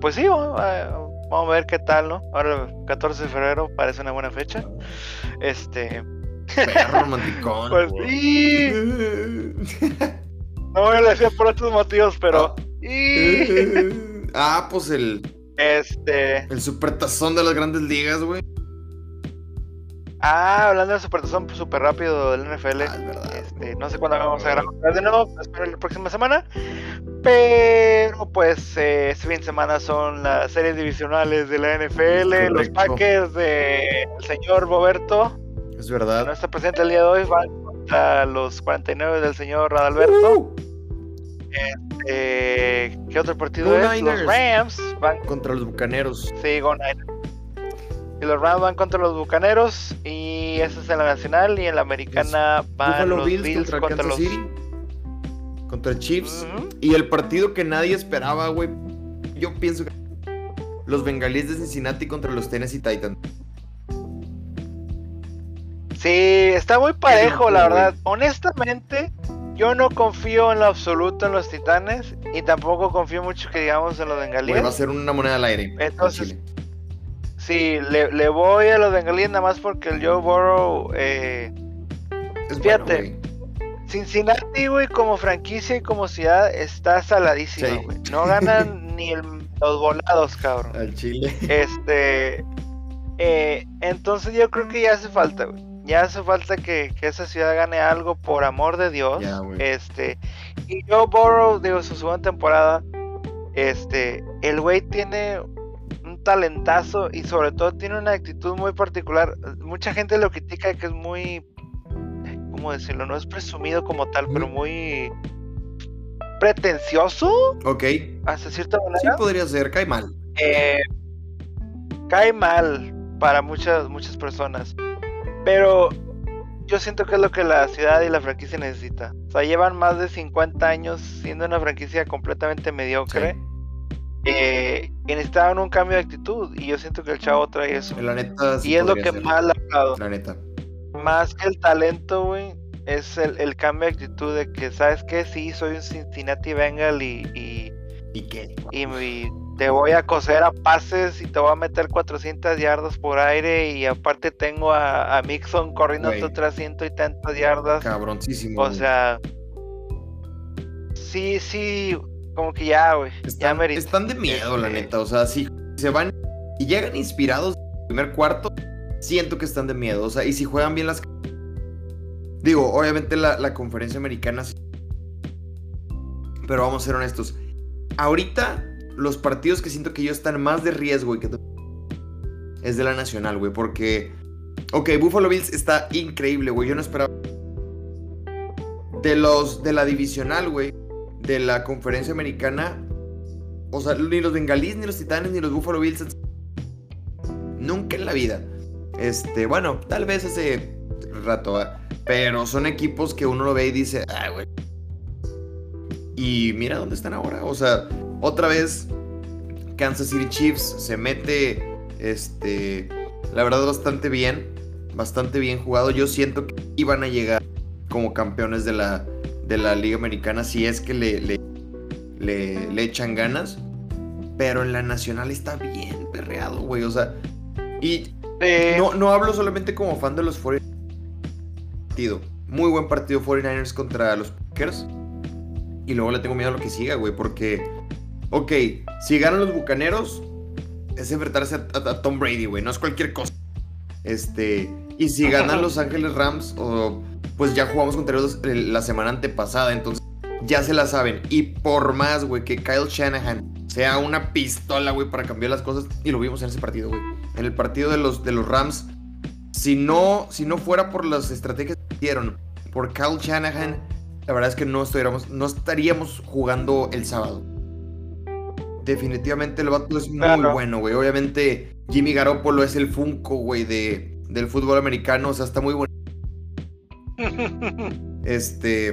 pues sí, a, vamos a ver qué tal, ¿no? Ahora el 14 de febrero parece una buena fecha, este, Perro (laughs) romanticón. pues sí, no voy a decir por otros motivos, pero... y- (laughs) ah, pues el, Este. el supertazón de las grandes ligas, güey. Ah, hablando de Supertazón pues, súper rápido del NFL. Ah, es verdad. Este, no sé cuándo vamos a grabar de nuevo, espero la próxima semana. Pero pues eh, este fin de semana son las series divisionales de la NFL. Los. Packers del señor Roberto, Es que no verdad. está presente el día de hoy, van contra los 49 del señor Adalberto. Uh, Eh, ¿Qué otro partido Go es? Los. Rams van contra los bucaneros. Sí, Go Niners. Y los Rams van contra los Bucaneros. Y eso es en la nacional. Y en la americana van Buffalo los Bills, Bills, contra, contra, los. City. Contra Chiefs. Y el partido que nadie esperaba, güey. Yo pienso que. Los bengalíes de Cincinnati contra los Tennessee Titans. Sí, está muy parejo, la verdad. Honestamente, yo no confío en lo absoluto en los Titanes. Y tampoco confío mucho que digamos en los Bengalíes. va a ser una moneda al aire. Entonces. Sí, le, le voy a los Bengalíes nada más porque el Joe Burrow. Eh, Es fíjate. bueno. Cincinnati, güey, como franquicia y como ciudad está saladísima, Sí. güey. No ganan (laughs) ni el- los volados, cabrón. Al Chile. Este. eh, entonces yo creo que ya hace falta, güey. Ya hace falta que, que esa ciudad gane algo por amor de Dios. Güey. este. Y Joe Burrow, digo, su segunda temporada. Este. El güey tiene talentazo y sobre todo tiene una actitud muy particular. Mucha gente lo critica que es muy, ¿cómo decirlo? No es presumido como tal, pero muy pretencioso. Ok. Hasta cierta manera. Sí, podría ser, cae mal. Eh, cae mal para muchas, muchas personas. Pero yo siento que es lo que la ciudad y la franquicia necesita. O sea, llevan más de 50 años siendo una franquicia completamente mediocre. Eh, y necesitaban un cambio de actitud. Y yo siento que el chavo trae eso. La neta, sí y es lo que ser. más le. La neta. Más que el talento, güey. Es el, el cambio de actitud de que, ¿sabes qué? Sí, soy un Cincinnati Bengal y, y, ¿Y qué? y, y te voy a coser a pases y te voy a meter 400 yardas por aire. Y aparte tengo a, a Mixon corriendo Güey. otras ciento y tantas yardas. Cabroncísimo. O sea, sí, sí, como que ya, güey. Están, de miedo, la Este, neta. O sea, si se van y llegan inspirados en el primer cuarto, siento que están de miedo. O sea, y si juegan bien las. Digo, obviamente la, la conferencia americana. sí. Pero vamos a ser honestos. Ahorita, los partidos que siento que ellos están más de riesgo y que. Es de la nacional, güey. Porque. Ok, Buffalo Bills está increíble, güey. Yo no esperaba. De los. De la divisional, güey de la conferencia americana. O sea, ni los bengalíes, ni los titanes, ni los Buffalo Bills. Nunca en la vida. Este, bueno, tal vez hace rato, ¿va? pero son equipos que uno lo ve y dice, ah, güey. Y mira dónde están ahora. O sea, otra vez Kansas City Chiefs se mete, este, la verdad bastante bien, bastante bien jugado. Yo siento que iban a llegar como campeones de la, de la Liga Americana si es que le, le, le, le echan ganas. Pero en la nacional está bien perreado, güey. O sea, y Sí, no, no hablo solamente como fan de los 49ers. Partido. Muy buen partido 49ers contra los Packers. Y luego le tengo miedo a lo que siga, güey. Porque, ok, si ganan los bucaneros, es enfrentarse a, a- a Tom Brady, güey. No es cualquier cosa. Este. Y si ganan (laughs) los Ángeles Rams, o, pues ya jugamos contra ellos el- la semana antepasada. Entonces, ya se la saben. Y por más, güey, que Kyle Shanahan sea una pistola, güey, para cambiar las cosas. Y lo vimos en ese partido, güey. En el partido de los, de los Rams. Si no, si no fuera por las estrategias que hicieron, por Kyle Shanahan, la verdad es que no, estuviéramos, no estaríamos jugando el sábado. Definitivamente el vato es muy Claro. bueno, güey. Obviamente Jimmy Garoppolo es el Funko, güey, de, del fútbol americano. O sea, está muy bueno. (laughs) Este.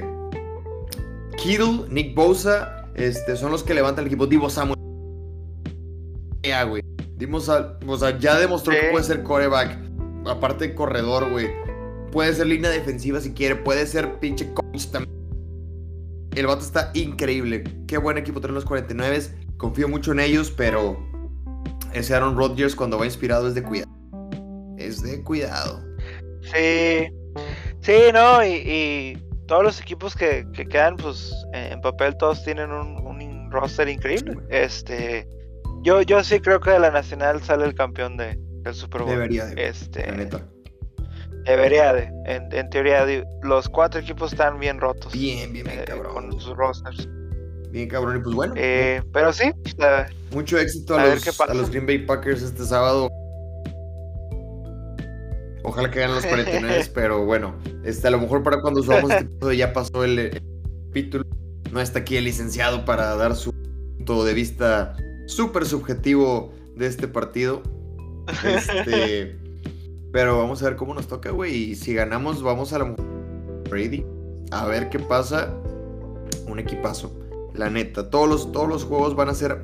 Kittle, Nick Bosa, este, son los que levantan el equipo. Divo Samuel. Ya, güey. Dimos a- o sea, ya demostró Sí. que puede ser coreback. Aparte de corredor, güey. Puede ser línea defensiva si quiere. Puede ser pinche coach también. El vato está increíble. Qué buen equipo traen los 49. Confío mucho en ellos, pero ese Aaron Rodgers cuando va inspirado es de cuidado. Es de cuidado. Sí, sí, no, y, y todos los equipos que, que quedan, pues en papel todos tienen un, un roster increíble. Este, yo, yo sí creo que de la Nacional sale el campeón de, del Super Bowl. Debería de. Este, La neta. debería de, en, en teoría, di- los cuatro equipos están bien rotos. Bien, bien, bien, eh, cabrón. con sus rosters. Bien, cabrón. Y pues bueno. Eh, pero sí, eh, Mucho éxito los, a los Green Bay Packers este sábado. Ojalá que ganen los 49, (laughs) pero bueno, este, a lo mejor para cuando subamos este episodio ya pasó el, el capítulo. No está aquí el licenciado para dar su punto de vista súper subjetivo de este partido. Este, (laughs) pero vamos a ver cómo nos toca, güey. Y si ganamos, vamos a la Brady. A ver qué pasa. Un equipazo. La neta, todos los, todos los juegos van a ser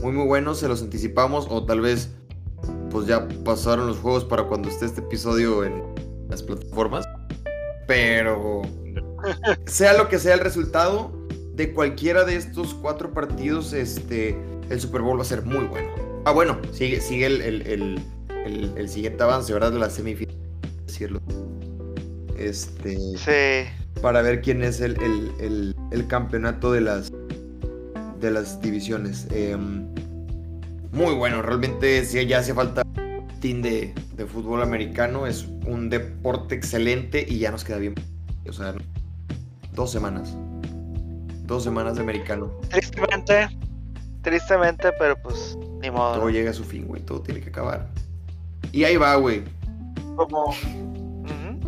muy muy buenos, se los anticipamos o tal vez pues ya pasaron los juegos para cuando esté este episodio en las plataformas. Pero (laughs) sea lo que sea el resultado de cualquiera de estos cuatro partidos, este el Super Bowl va a ser muy bueno. Ah, bueno, sigue, sigue el, el- el- el- el siguiente avance, ¿verdad? De la semifinal, decirlo. Este sí, para ver quién es el, campeonato de las de las divisiones. Em, muy bueno, realmente sí, ya hace falta un team de, de fútbol americano. Es un deporte excelente y ya nos queda bien. O sea, dos semanas. Dos semanas de americano. tristemente, tristemente, pero pues Ni modo. Todo ¿no? llega a su fin, güey. Todo tiene que acabar. Y ahí va, güey. Como.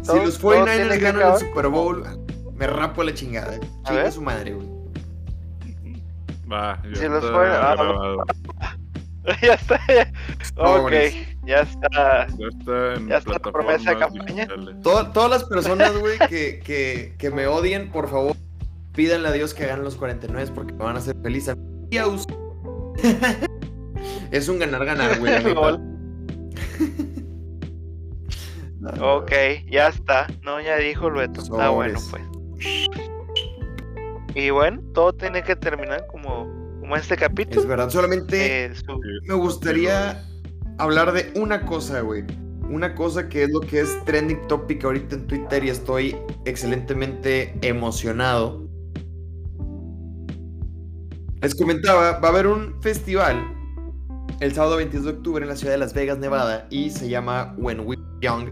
Si los todo 49ers tiene que ganan el. Super Bowl, me rapo a la chingada. Chinga su madre, güey. Va, Si los está fue- ah, grabado. (laughs) ya está. ya- Ok, ya está. Ya está en Ya está la promesa de campaña. Toda- todas las personas, güey, que, que, que me odien, por favor, pídanle a Dios que ganen los 49 porque me van a hacer feliz. a mí (laughs) es un ganar-ganar, güey. (laughs) Ok, ya está. No, ya dijo el Beto. Está bueno, Sobres. pues. Y bueno, todo tiene que terminar como, como este Es capítulo. verdad, solamente Eh, su- me gustaría hablar de una cosa, güey. Una cosa que es lo que es trending topic ahorita en Twitter y estoy excelentemente emocionado. Les comentaba, va a haber un festival el sábado 22 de octubre en la ciudad de Las Vegas, Nevada, y se llama When We Were Young.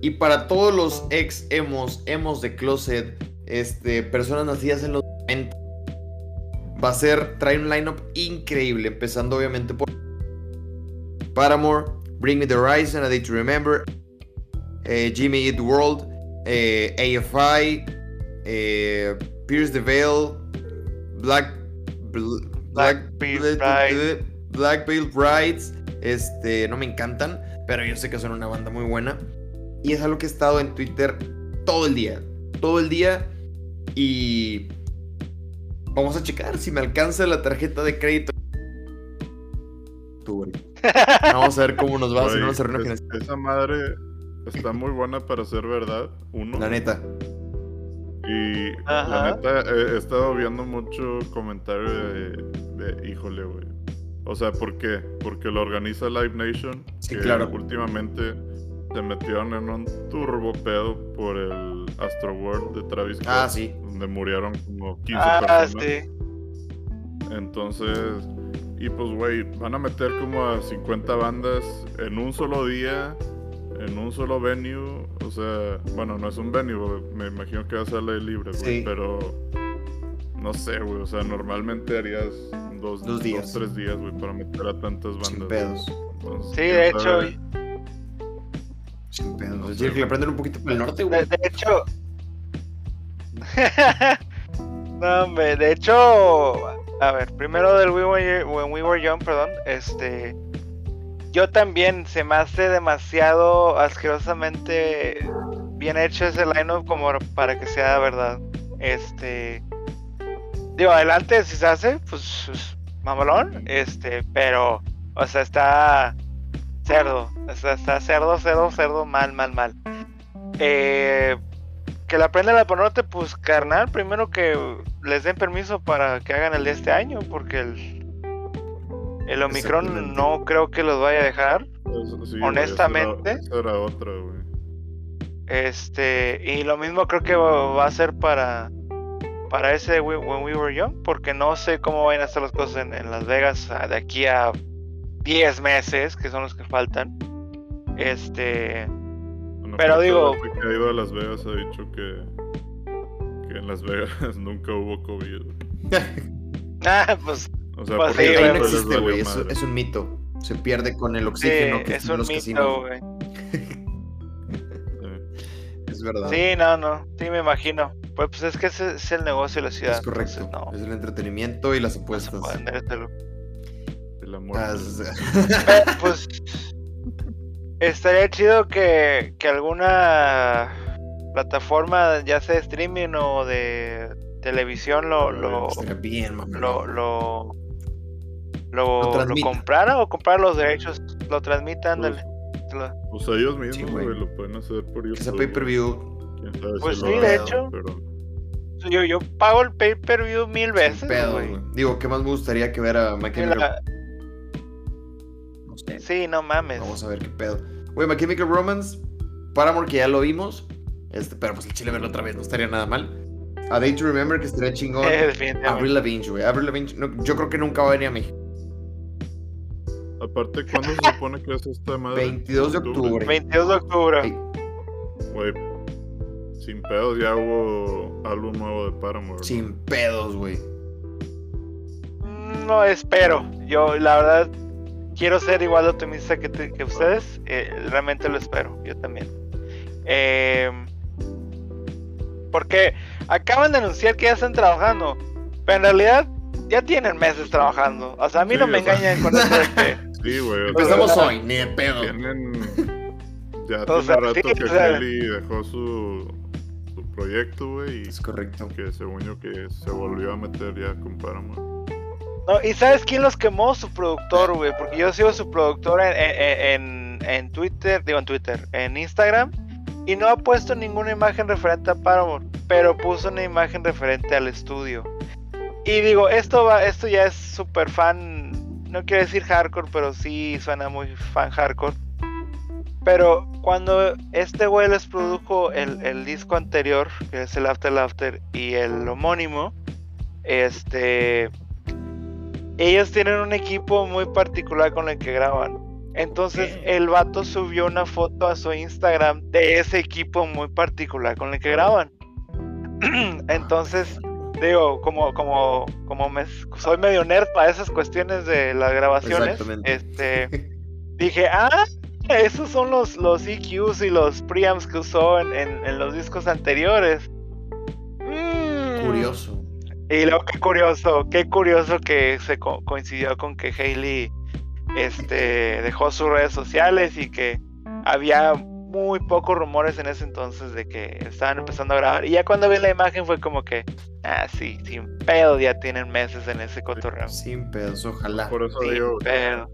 Y para todos los ex emos, emos de closet, este, personas nacidas en los 90, va a ser, trae un lineup increíble, empezando obviamente por Paramore, Bring Me the Horizon, A Day to Remember, eh, Jimmy Eat World, eh, AFI, eh, Pierce the Veil, Black, Bl- Black, Black Veil Brides, este, no me encantan, pero yo sé que son una banda muy buena. Y es algo que he estado en Twitter todo el día, todo el día. Y vamos a checar si me alcanza la tarjeta de crédito. Octubre. (laughs) Vamos a ver cómo nos va, si no nos arruina es-. Esa madre está muy buena para ser verdad, uno. La neta. Y Ajá. la neta, he, he estado viendo mucho comentario de, de, híjole, güey. O sea, ¿por qué? Porque lo organiza Live Nation. Sí, que claro. Últimamente se metieron en un turbo pedo por el Astro World de Travis Scott. Ah, sí. Donde murieron como 15 Ah, personas. sí. Entonces, y pues, güey, van a meter como a 50 bandas en un solo día, en un solo venue. O sea, bueno, no es un venue, güey, me imagino que va a ser aire libre, güey, Sí. pero no sé, güey, o sea, normalmente harías dos, Dos días. tres días, güey, para meter a tantas bandas. Sin güey. pedos. Entonces, Sí, de hecho, sabe. Sin pedos. No Es sé, decir, que le güey. prenden un poquito para el norte, de, güey. de hecho. (laughs) no, hombre, de hecho. A ver, primero del We Were, When We Were Young, perdón. Este. Yo también se me hace demasiado asquerosamente bien hecho ese lineup como para que sea verdad. Este. Digo, adelante si se hace, pues, pues, mamalón. Este, pero. O sea, está. Cerdo. Está cerdo, cerdo, cerdo, mal, mal, mal. Eh, que la aprendan a ponerte, pues carnal, primero que les den permiso para que hagan el de este año, porque el, el Omicron no creo que los vaya a dejar. Eso- sí, güey, honestamente. Era, era güey. Este, y lo mismo creo que va, a ser para para ese When We Were Young, porque no sé cómo van a estar las cosas en, en Las Vegas de aquí a 10 meses, que son los que faltan. Este, Bueno, Pero digo- que ha ido a Las Vegas ha dicho que, que en Las Vegas (laughs) nunca hubo COVID. (laughs) ah, pues O sea, Pues porque sí, Ahí no existe, güey. Es, madre. es un mito. Se pierde con el sí, oxígeno que es un los mito, güey. (laughs) Sí. Es verdad. Sí, no, no, sí me imagino. Pues, pues es que ese es el negocio de la ciudad. es correcto. entonces, no, Es el entretenimiento y las no apuestas. lujo. El amor. Ah, es- Eh, pues estaría chido que, que alguna plataforma, ya sea de streaming o de televisión, lo, lo, bien, mamá. lo, lo, Lo lo, lo transmita. comprara o comprar los derechos, lo transmitan. Lo- Pues ellos mismos, Sí, güey, güey. lo pueden hacer por YouTube. Ese güey. pay-per-view Quién sabe Pues si sí, de hecho. pero- Yo, yo pago el pay-per-view mil sin veces, pedos, güey. güey. Digo, ¿qué más me gustaría que ver a la- No sé. Sí, no mames. Vamos a ver qué pedo. Güey, My Chemical Romance, Paramore, que ya lo vimos. Este, pero pues el chile verlo otra vez no estaría nada mal. A Day to Remember, que estaría chingón. (laughs) Eh. Avril Lavigne, güey. Avril Lavigne, no, yo creo que nunca va a venir a México. Aparte, ¿cuándo se supone que es esta madre? 22 de octubre. 22 de octubre. Güey, sin pedos ya hubo álbum nuevo de Paramore. ¿no? sin pedos, güey. No espero. Yo, la verdad, quiero ser igual de optimista que, te- que ustedes. eh, realmente lo espero, yo también. Eh, porque acaban de anunciar que ya están trabajando, pero en realidad ya tienen meses trabajando. O sea, a mí Sí, no me sea. engañan con eso de que. (laughs) Sí, güey. Empezamos hoy, ni de pedo. Tienen. (laughs) Ya O tiene sea, rato sí, que o sea- Kelly dejó su, su proyecto, güey. Es correcto. que según yo que se volvió a meter ya con Paramount. No, ¿y sabes quién los quemó? Su productor, güey. Porque yo sigo su productor en, en, en- Twitter, digo en Twitter, en Instagram. Y no ha puesto ninguna imagen referente a Paramount. Pero puso una imagen referente al estudio. Y digo, esto va, esto ya es súper fan. No quiero decir hardcore, pero sí suena muy fan hardcore. Pero cuando este güey les produjo el, el disco anterior, que es el After Laughter, y el homónimo, este ellos tienen un equipo muy particular con el que graban. Entonces ¿Qué? el vato subió una foto a su Instagram de ese equipo muy particular con el que graban. (clears throat) Entonces, digo, como, como, como me, soy medio nerd para esas cuestiones de las grabaciones, este (laughs) dije, ah, esos son los, los EQs y los preamps que usó en, en- en los discos anteriores. Mm. Curioso. Y luego qué curioso, qué curioso que se co- coincidió con que Hailey este, dejó sus redes sociales y que había muy pocos rumores en ese entonces de que estaban empezando a grabar. Y ya cuando vi la imagen fue como que, ah, sí, sin pedo, ya tienen meses en ese cotorreo. Sin pedos, ojalá. Por eso Sin digo, pedo.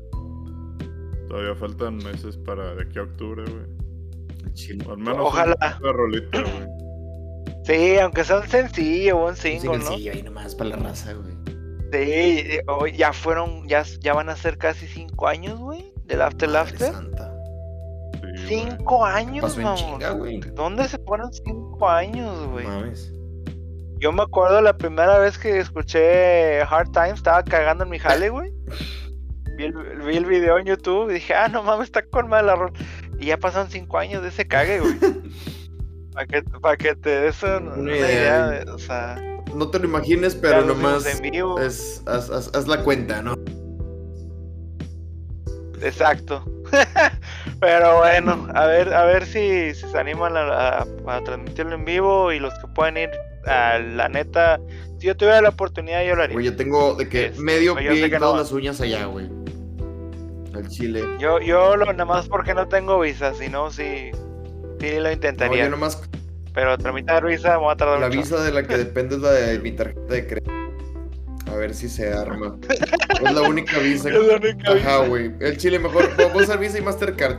todavía faltan meses para de aquí a octubre, güey. Al menos Ojalá. una rolita, güey. Sí, aunque sea un sencillo o un Un single, ¿no? ahí nomás para la raza, güey. Sí, hoy ya fueron, ya, ya van a ser casi cinco años, güey, del After Madre Laughter. santa. Sí, güey. Cinco años, güey. ¿Dónde se fueron cinco años, güey? Mames. Yo me acuerdo la primera vez que escuché Hard Times, estaba cagando en mi jale, güey. (laughs) Vi el, vi el video en YouTube y dije, ah, no mames, está con mal la rola. Y ya pasaron cinco años de ese cague, güey. (laughs) Para que, pa' que te des un- una, idea, idea, güey. de- o sea, No te lo imagines, pero nomás en vivo. es, haz, haz- haz la cuenta, ¿no? Exacto. (laughs) Pero bueno, a ver, a ver si, si se animan a, a- a transmitirlo en vivo y los que pueden ir, a la neta, si yo tuviera la oportunidad yo lo haría. Güey, yo tengo de que Es- medio pie y que todas no. las uñas allá, güey. Al chile. Yo, yo lo, nada más porque no tengo visa, si no, sí, sí lo No, intentaría. yo nomás Pero tramitar visa me va a tardar la mucho. visa de la que depende es la de mi tarjeta de crédito. A ver si se arma. Es la única visa (laughs) Es la única Ajá, güey. El chile mejor. Puedo usar Visa y Mastercard.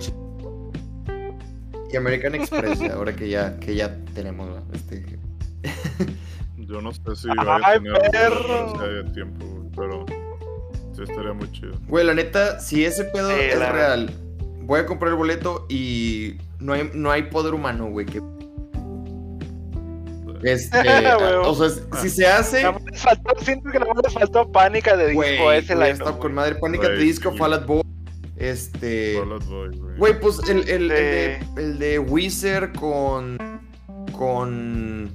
Y American Express, ya, ahora que ya, que ya tenemos este. (laughs) Yo no sé si ¡Ay, vaya a tener perro! si haya tiempo, güey, pero sí estaría muy chido. Güey, la neta, si ese pedo Sí, es la- real, voy a comprar el boleto y no hay, no hay poder humano, güey. Que... (laughs) Este, Huevo. o sea, si se hace, les faltó- siento que nada más les faltó pánica de disco güey, ese güey, está con madre pánica de disco, sí. Fall Out Boy. Este. Fall Out Boy, güey. Güey, pues el, el, el de, el de Wizard con. Con.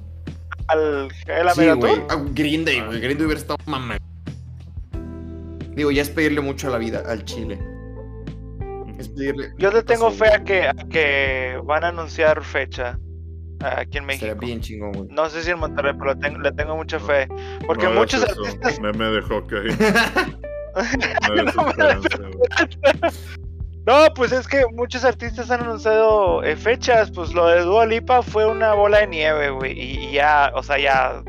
Al el Sí, güey. Ah, Green Day, güey. Green Day hubiera estado mamá. Digo, ya es pedirle mucho a la vida, al chile. Es pedirle. Yo le tengo fe a que, a que van a anunciar fecha aquí en México. bien chingón, güey. No sé si en Monterrey, pero le tengo, le tengo mucha fe. Porque No muchos eso, artistas. Meme de hockey. (laughs) (laughs) No eres No me esperanza, güey. No, pues es que muchos artistas han anunciado eh, fechas. Pues lo de Dua Lipa fue una bola de nieve, güey. Y, y ya, o sea, ya,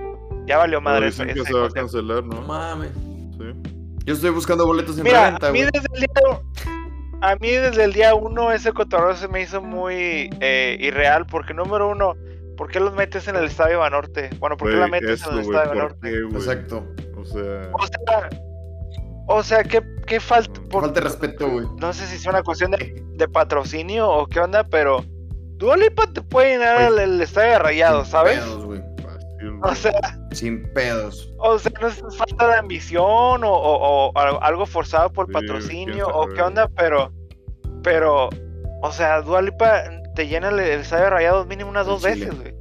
ya valió madre dicen ese- que ese se va a cancelar, No ¿no? mames. Sí. Yo estoy buscando boletos en Mira, reventa, a mí güey. desde el día a mí desde el día uno ese cotorreo se me hizo muy eh, irreal porque número uno, ¿por qué los metes en el Estadio Banorte? Bueno, ¿por qué la metes eso, en el Estadio ¿por Banorte? qué? Exacto. O sea, O sea, o sea, ¿qué, qué falta? por- Falta de respeto, güey. no sé si es una cuestión de, de patrocinio o qué onda, pero Dua Lipa te puede llenar el, el Estadio de Rayados, ¿sabes? pedos, O sea, Sin pedos. o sea, no es falta de ambición o, o- o algo- forzado por Sí, patrocinio o sabe. qué onda, pero, pero, o sea, Dua Lipa te llena el, el estadio de rayados mínimo unas dos chile. veces, güey.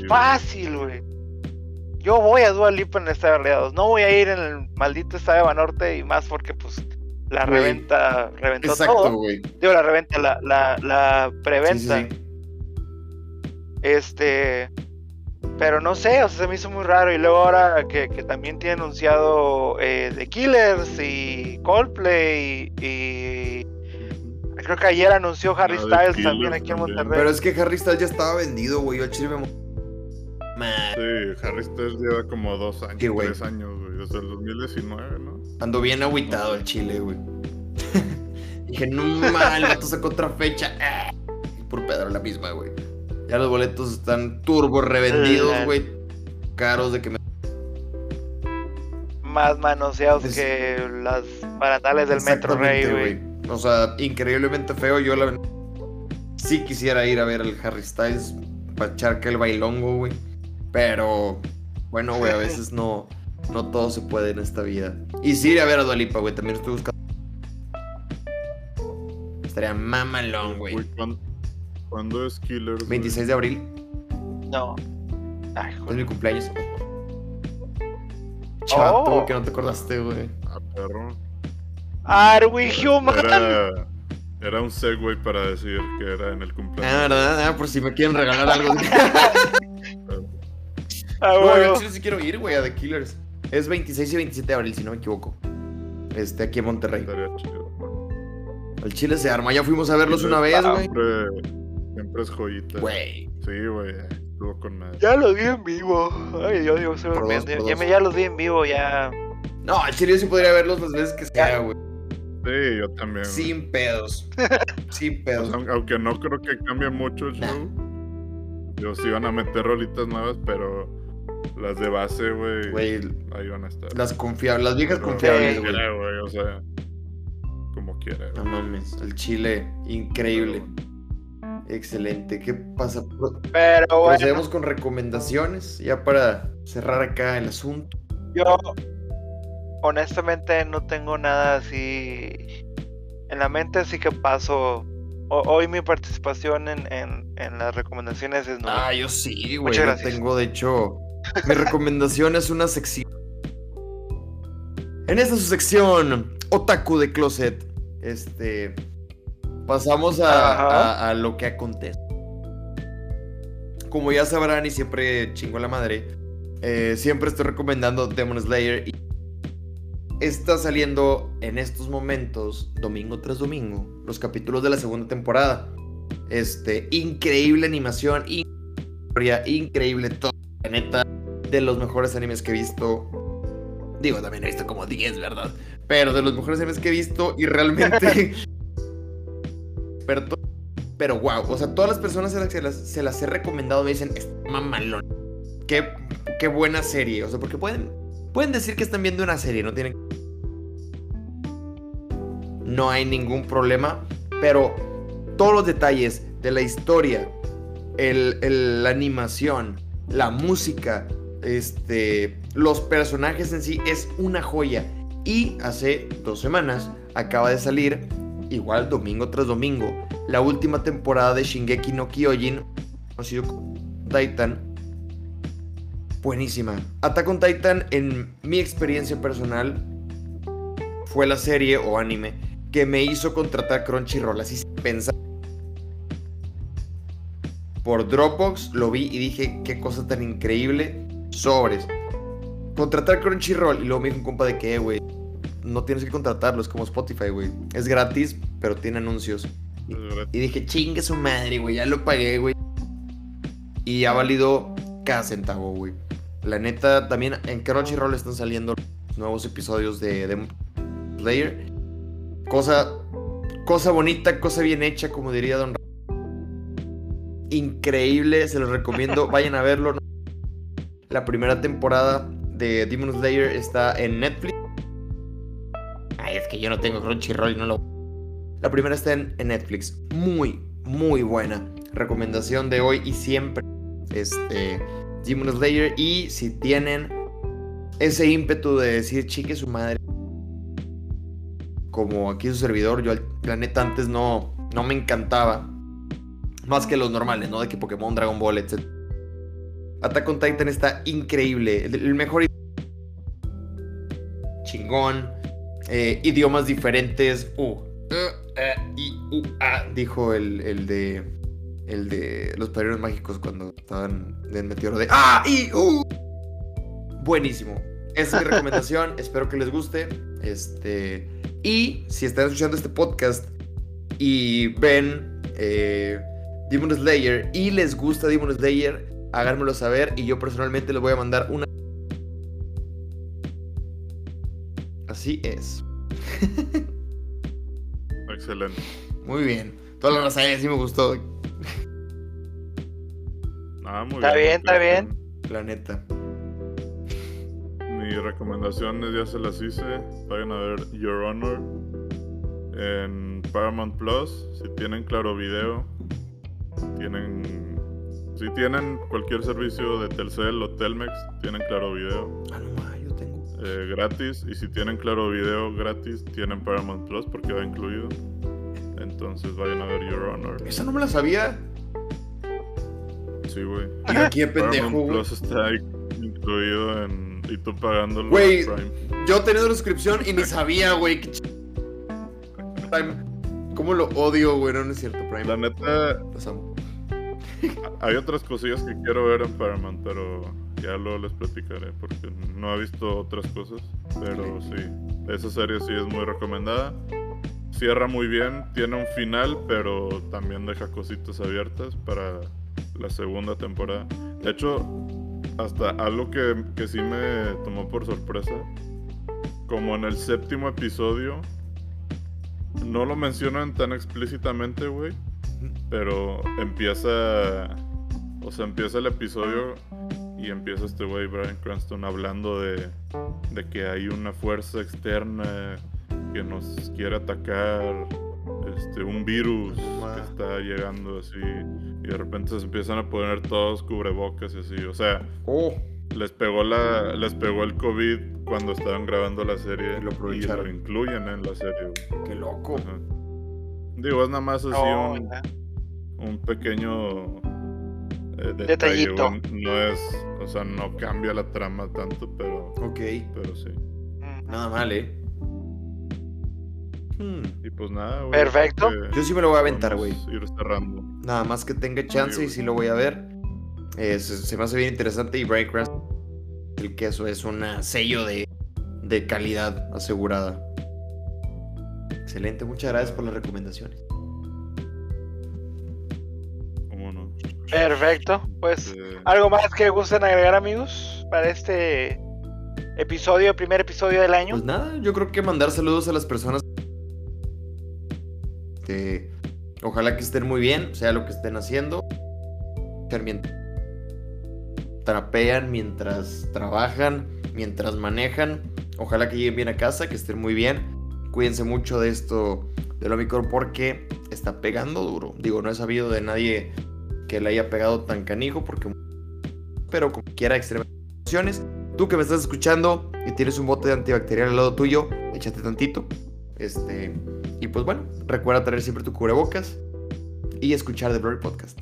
Sí. Fácil, güey. Yo voy a Dua Lipa en el estadio de rayados, no voy a ir en el maldito estadio de Banorte y más porque, pues, la reventa, reventó Exacto, todo. güey. Digo, la reventa, la, la, la Sí, sí, preventa. sí. Este. Pero no sé, o sea, se me hizo muy raro. Y luego ahora que, que también tiene anunciado eh, The Killers y Coldplay y, y creo que ayer anunció Harry Styles Killers también aquí en. Monterrey. Pero es que Harry Styles ya estaba vendido, güey. Yo al chile me... Sí, Harry Styles lleva como dos años, güey. tres años, güey, desde el 2019, ¿no? Ando bien agüitado el chile, güey. (laughs) Dije, no mal, el vato sacó otra fecha. Y (laughs) Por Pedro la misma, güey. Ya los boletos están turbo revendidos, güey. Caros de que me... Más manoseados Es- que las baratales del Metro Rey, güey. O sea, increíblemente feo. Yo la sí quisiera ir a ver al Harry Styles para echar que el bailongo, güey. Pero, bueno, güey, a veces (laughs) no, no todo se puede en esta vida. Y sí ir a ver a Dualipa, güey. También estoy buscando. Estaría mamalón, güey. Uy, ¿cuán- ¿Cuándo es Killers? güey? 26 de abril, No. Ay, es mi cumpleaños. Chato, Oh. que no te acordaste, güey. Ah, perro. Are we human? Era, era un segue para decir que era en el Ah, cumpleaños. ¿verdad? Ah, por si me quieren regalar algo. (laughs) Ah, No, yo bueno. en Chile sí quiero ir, güey, a The Killers. Es 26 y 27 de abril, si no me equivoco. Este, aquí en Monterrey. Estaría chido. El Chile se arma. Ya fuimos a verlos una vez, güey. Siempre, es joyita. Güey. Sí, güey. Estuvo con madre. Ya los vi en vivo. Ay, yo digo, se me dos, ya, dos. me- ya los vi en vivo, ya. No, al Chile sí podría verlos las veces que sea, güey. Sí, yo también. Sin pedos. (laughs) Sin O pedos. sea, aunque no creo que cambie mucho el show. Yo sí van a meter rolitas nuevas, pero las de base, güey, Güey, ahí van a estar. las confiables, las viejas Pero confiables, como güey. quiera, güey, o sea, como quiera. No güey. mames, el Chile, increíble. Excelente. ¿Qué pasa? Pero bueno, Procedemos con recomendaciones, ya para cerrar acá el asunto. yo honestamente no tengo nada así en la mente, así que paso. ho- Hoy mi participación en, en, en las recomendaciones es nula. Ah, yo sí, güey. Yo tengo, de hecho, mi recomendación es una sección. En esta su sección, Otaku de Closet, este, pasamos a, Ajá. a- a lo que acontece. Como ya sabrán y siempre chingo a la madre, eh, siempre estoy recomendando Demon Slayer y está saliendo en estos momentos, domingo tras domingo, los capítulos de la segunda temporada. Este, increíble animación, historia, increíble todo. La neta, de los mejores animes que he visto. Digo, también he visto como 10, ¿verdad? Pero de los mejores animes que he visto y realmente... (laughs) pero, pero wow, o sea, todas las personas se las, las, se las he recomendado me dicen, es mamalón. Qué, qué buena serie. O sea, porque pueden, pueden decir que están viendo una serie, no tienen... No hay ningún problema, pero todos los detalles de la historia, el, el- la animación, la música, este, los personajes en sí es una joya. Y hace dos semanas acaba de salir, igual domingo tras domingo, la última temporada de Shingeki no Kyojin, conocido como Titan. Buenísima. Attack on Titan, en mi experiencia personal, fue la serie o anime que me hizo contratar Crunchyroll, así pensar. Por Dropbox lo vi y dije, qué cosa tan increíble. Sobres. Contratar Crunchyroll y luego me dijo un compa de que, "Eh, güey, no tienes que contratarlo, es como Spotify, güey. Es gratis, pero tiene anuncios. Y dije, chingue su madre, güey, ya lo pagué, güey. Y ha valido cada centavo, güey. La neta, también en Crunchyroll están saliendo nuevos episodios de Demon Slayer. Cosa, cosa bonita, cosa bien hecha, como diría Don Increíble, se los recomiendo, (laughs) vayan a verlo. La primera temporada de Demon Slayer está en Netflix. Es que yo no tengo Crunchyroll y no lo la primera está en, Netflix. Muy, muy buena. Recomendación de hoy y siempre. Este. Demon Slayer. Y si tienen ese ímpetu de decir chique su madre. Como aquí su servidor. Yo, al- la neta, antes no, no me encantaba. Más que los normales, ¿no? De que Pokémon, Dragon Ball, etc. Attack on Titan está increíble. El mejor. Chingón. Eh, idiomas diferentes. U, E, I, U, A, dijo el, el de. El de los padrinos mágicos cuando estaban en el meteoro de A, I, U. Buenísimo. Esa es mi (laughs) recomendación. Espero que les guste. Este. Y si están escuchando este podcast y ven eh, Demon Slayer y les gusta Demon Slayer, háganmelo saber y yo personalmente les voy a mandar una. Así es. Excelente. Muy bien. Toda la raza sí me gustó. Ah, muy Está bien, está bien. La neta. Mi recomendación ya se las hice. Vayan a ver Your Honor en Paramount Plus. Si tienen Claro Video, tienen. Si tienen cualquier servicio de Telcel o Telmex, tienen Claro Video Ah, no. Eh, gratis. Y si tienen Claro Video gratis, tienen Paramount Plus porque va incluido. Entonces vayan a ver Your Honor. Esa no me la sabía. Sí, güey. (laughs) Aquí de pendejo, Paramount. Plus está incluido en. Y tú pagándolo Güey. Yo teniendo la suscripción y ni sabía, güey. Prime. ¿Cómo lo odio, güey? No, no es cierto, Prime. La neta, Los amo. Hay otras cosillas que quiero ver en Paramount, pero ya luego les platicaré porque no he visto otras cosas. Pero sí, esa serie sí es muy recomendada. Cierra muy bien, tiene un final, pero también deja cositas abiertas para la segunda temporada. De hecho, hasta algo que, que sí me tomó por sorpresa, como en el séptimo episodio, no lo mencionan tan explícitamente, güey. Pero empieza. O sea, empieza el episodio y empieza este güey, Brian Cranston, hablando de, de que hay una fuerza externa que nos quiere atacar. Este, un virus Wow. que está llegando así. Y de repente se empiezan a poner todos cubrebocas y así. O sea, Oh, les pegó la. Les pegó el COVID cuando estaban grabando la serie. Y lo y aprovecharon. lo incluyen en la serie. qué loco. Ajá. Digo, es nada más así un, un pequeño eh, detalle, Detallito. güey. No es, o sea, no cambia la trama tanto, pero, Ok. pero sí. Nada mal, ¿eh? Hmm, Y pues nada, güey. Perfecto. que Yo sí me lo voy a aventar, güey. Ir cerrando. Nada más que tenga chance y sí lo voy a ver. Eh, se, se me hace bien interesante y Cranston, el queso es un sello de, de calidad asegurada. Excelente, muchas gracias por las recomendaciones. Perfecto. Pues, Eh, ¿algo más que gusten agregar, amigos? Para este episodio, primer episodio del año. Pues nada, yo creo que mandar saludos a las personas. Este, ojalá que estén muy bien, sea lo que estén haciendo. Trapean, mientras trabajan, mientras manejan. Ojalá que lleguen bien a casa, que estén muy bien. Cuídense mucho de esto del Omicron porque está pegando duro. Digo, no he sabido de nadie que le haya pegado tan canijo porque... Pero como quiera, extremas. Tú que me estás escuchando y tienes un bote de antibacterial al lado tuyo, échate tantito. Este, y pues bueno, recuerda traer siempre tu cubrebocas y escuchar The Blurry Podcast.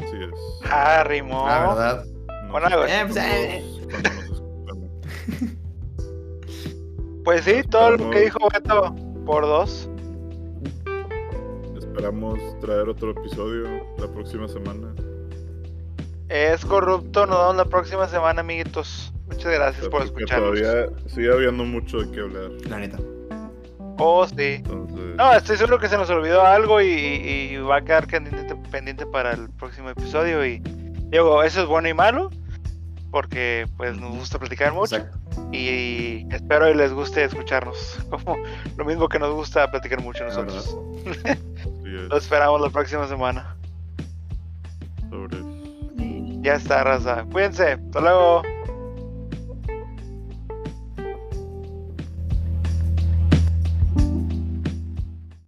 así es. Ah, rimó. La verdad. Nos Bueno, Eh, cuando nos escuchamos. (laughs) Pues sí, todo lo que dijo Beto por dos. Esperamos traer otro episodio la próxima semana. Es corrupto, nos vemos la próxima semana, amiguitos. Muchas gracias por escucharnos. todavía sigue habiendo mucho de qué hablar. La neta. Oh, sí. Entonces, No, estoy seguro que se nos olvidó algo y, y va a quedar pendiente, pendiente para el próximo episodio. Y digo, eso es bueno y malo, porque pues nos gusta platicar mucho. Exacto. Y espero y les guste escucharnos. (laughs) Como lo mismo que nos gusta platicar mucho nosotros. (laughs) es, Lo esperamos la próxima semana. sobre Ya está, raza. Cuídense. Hasta luego.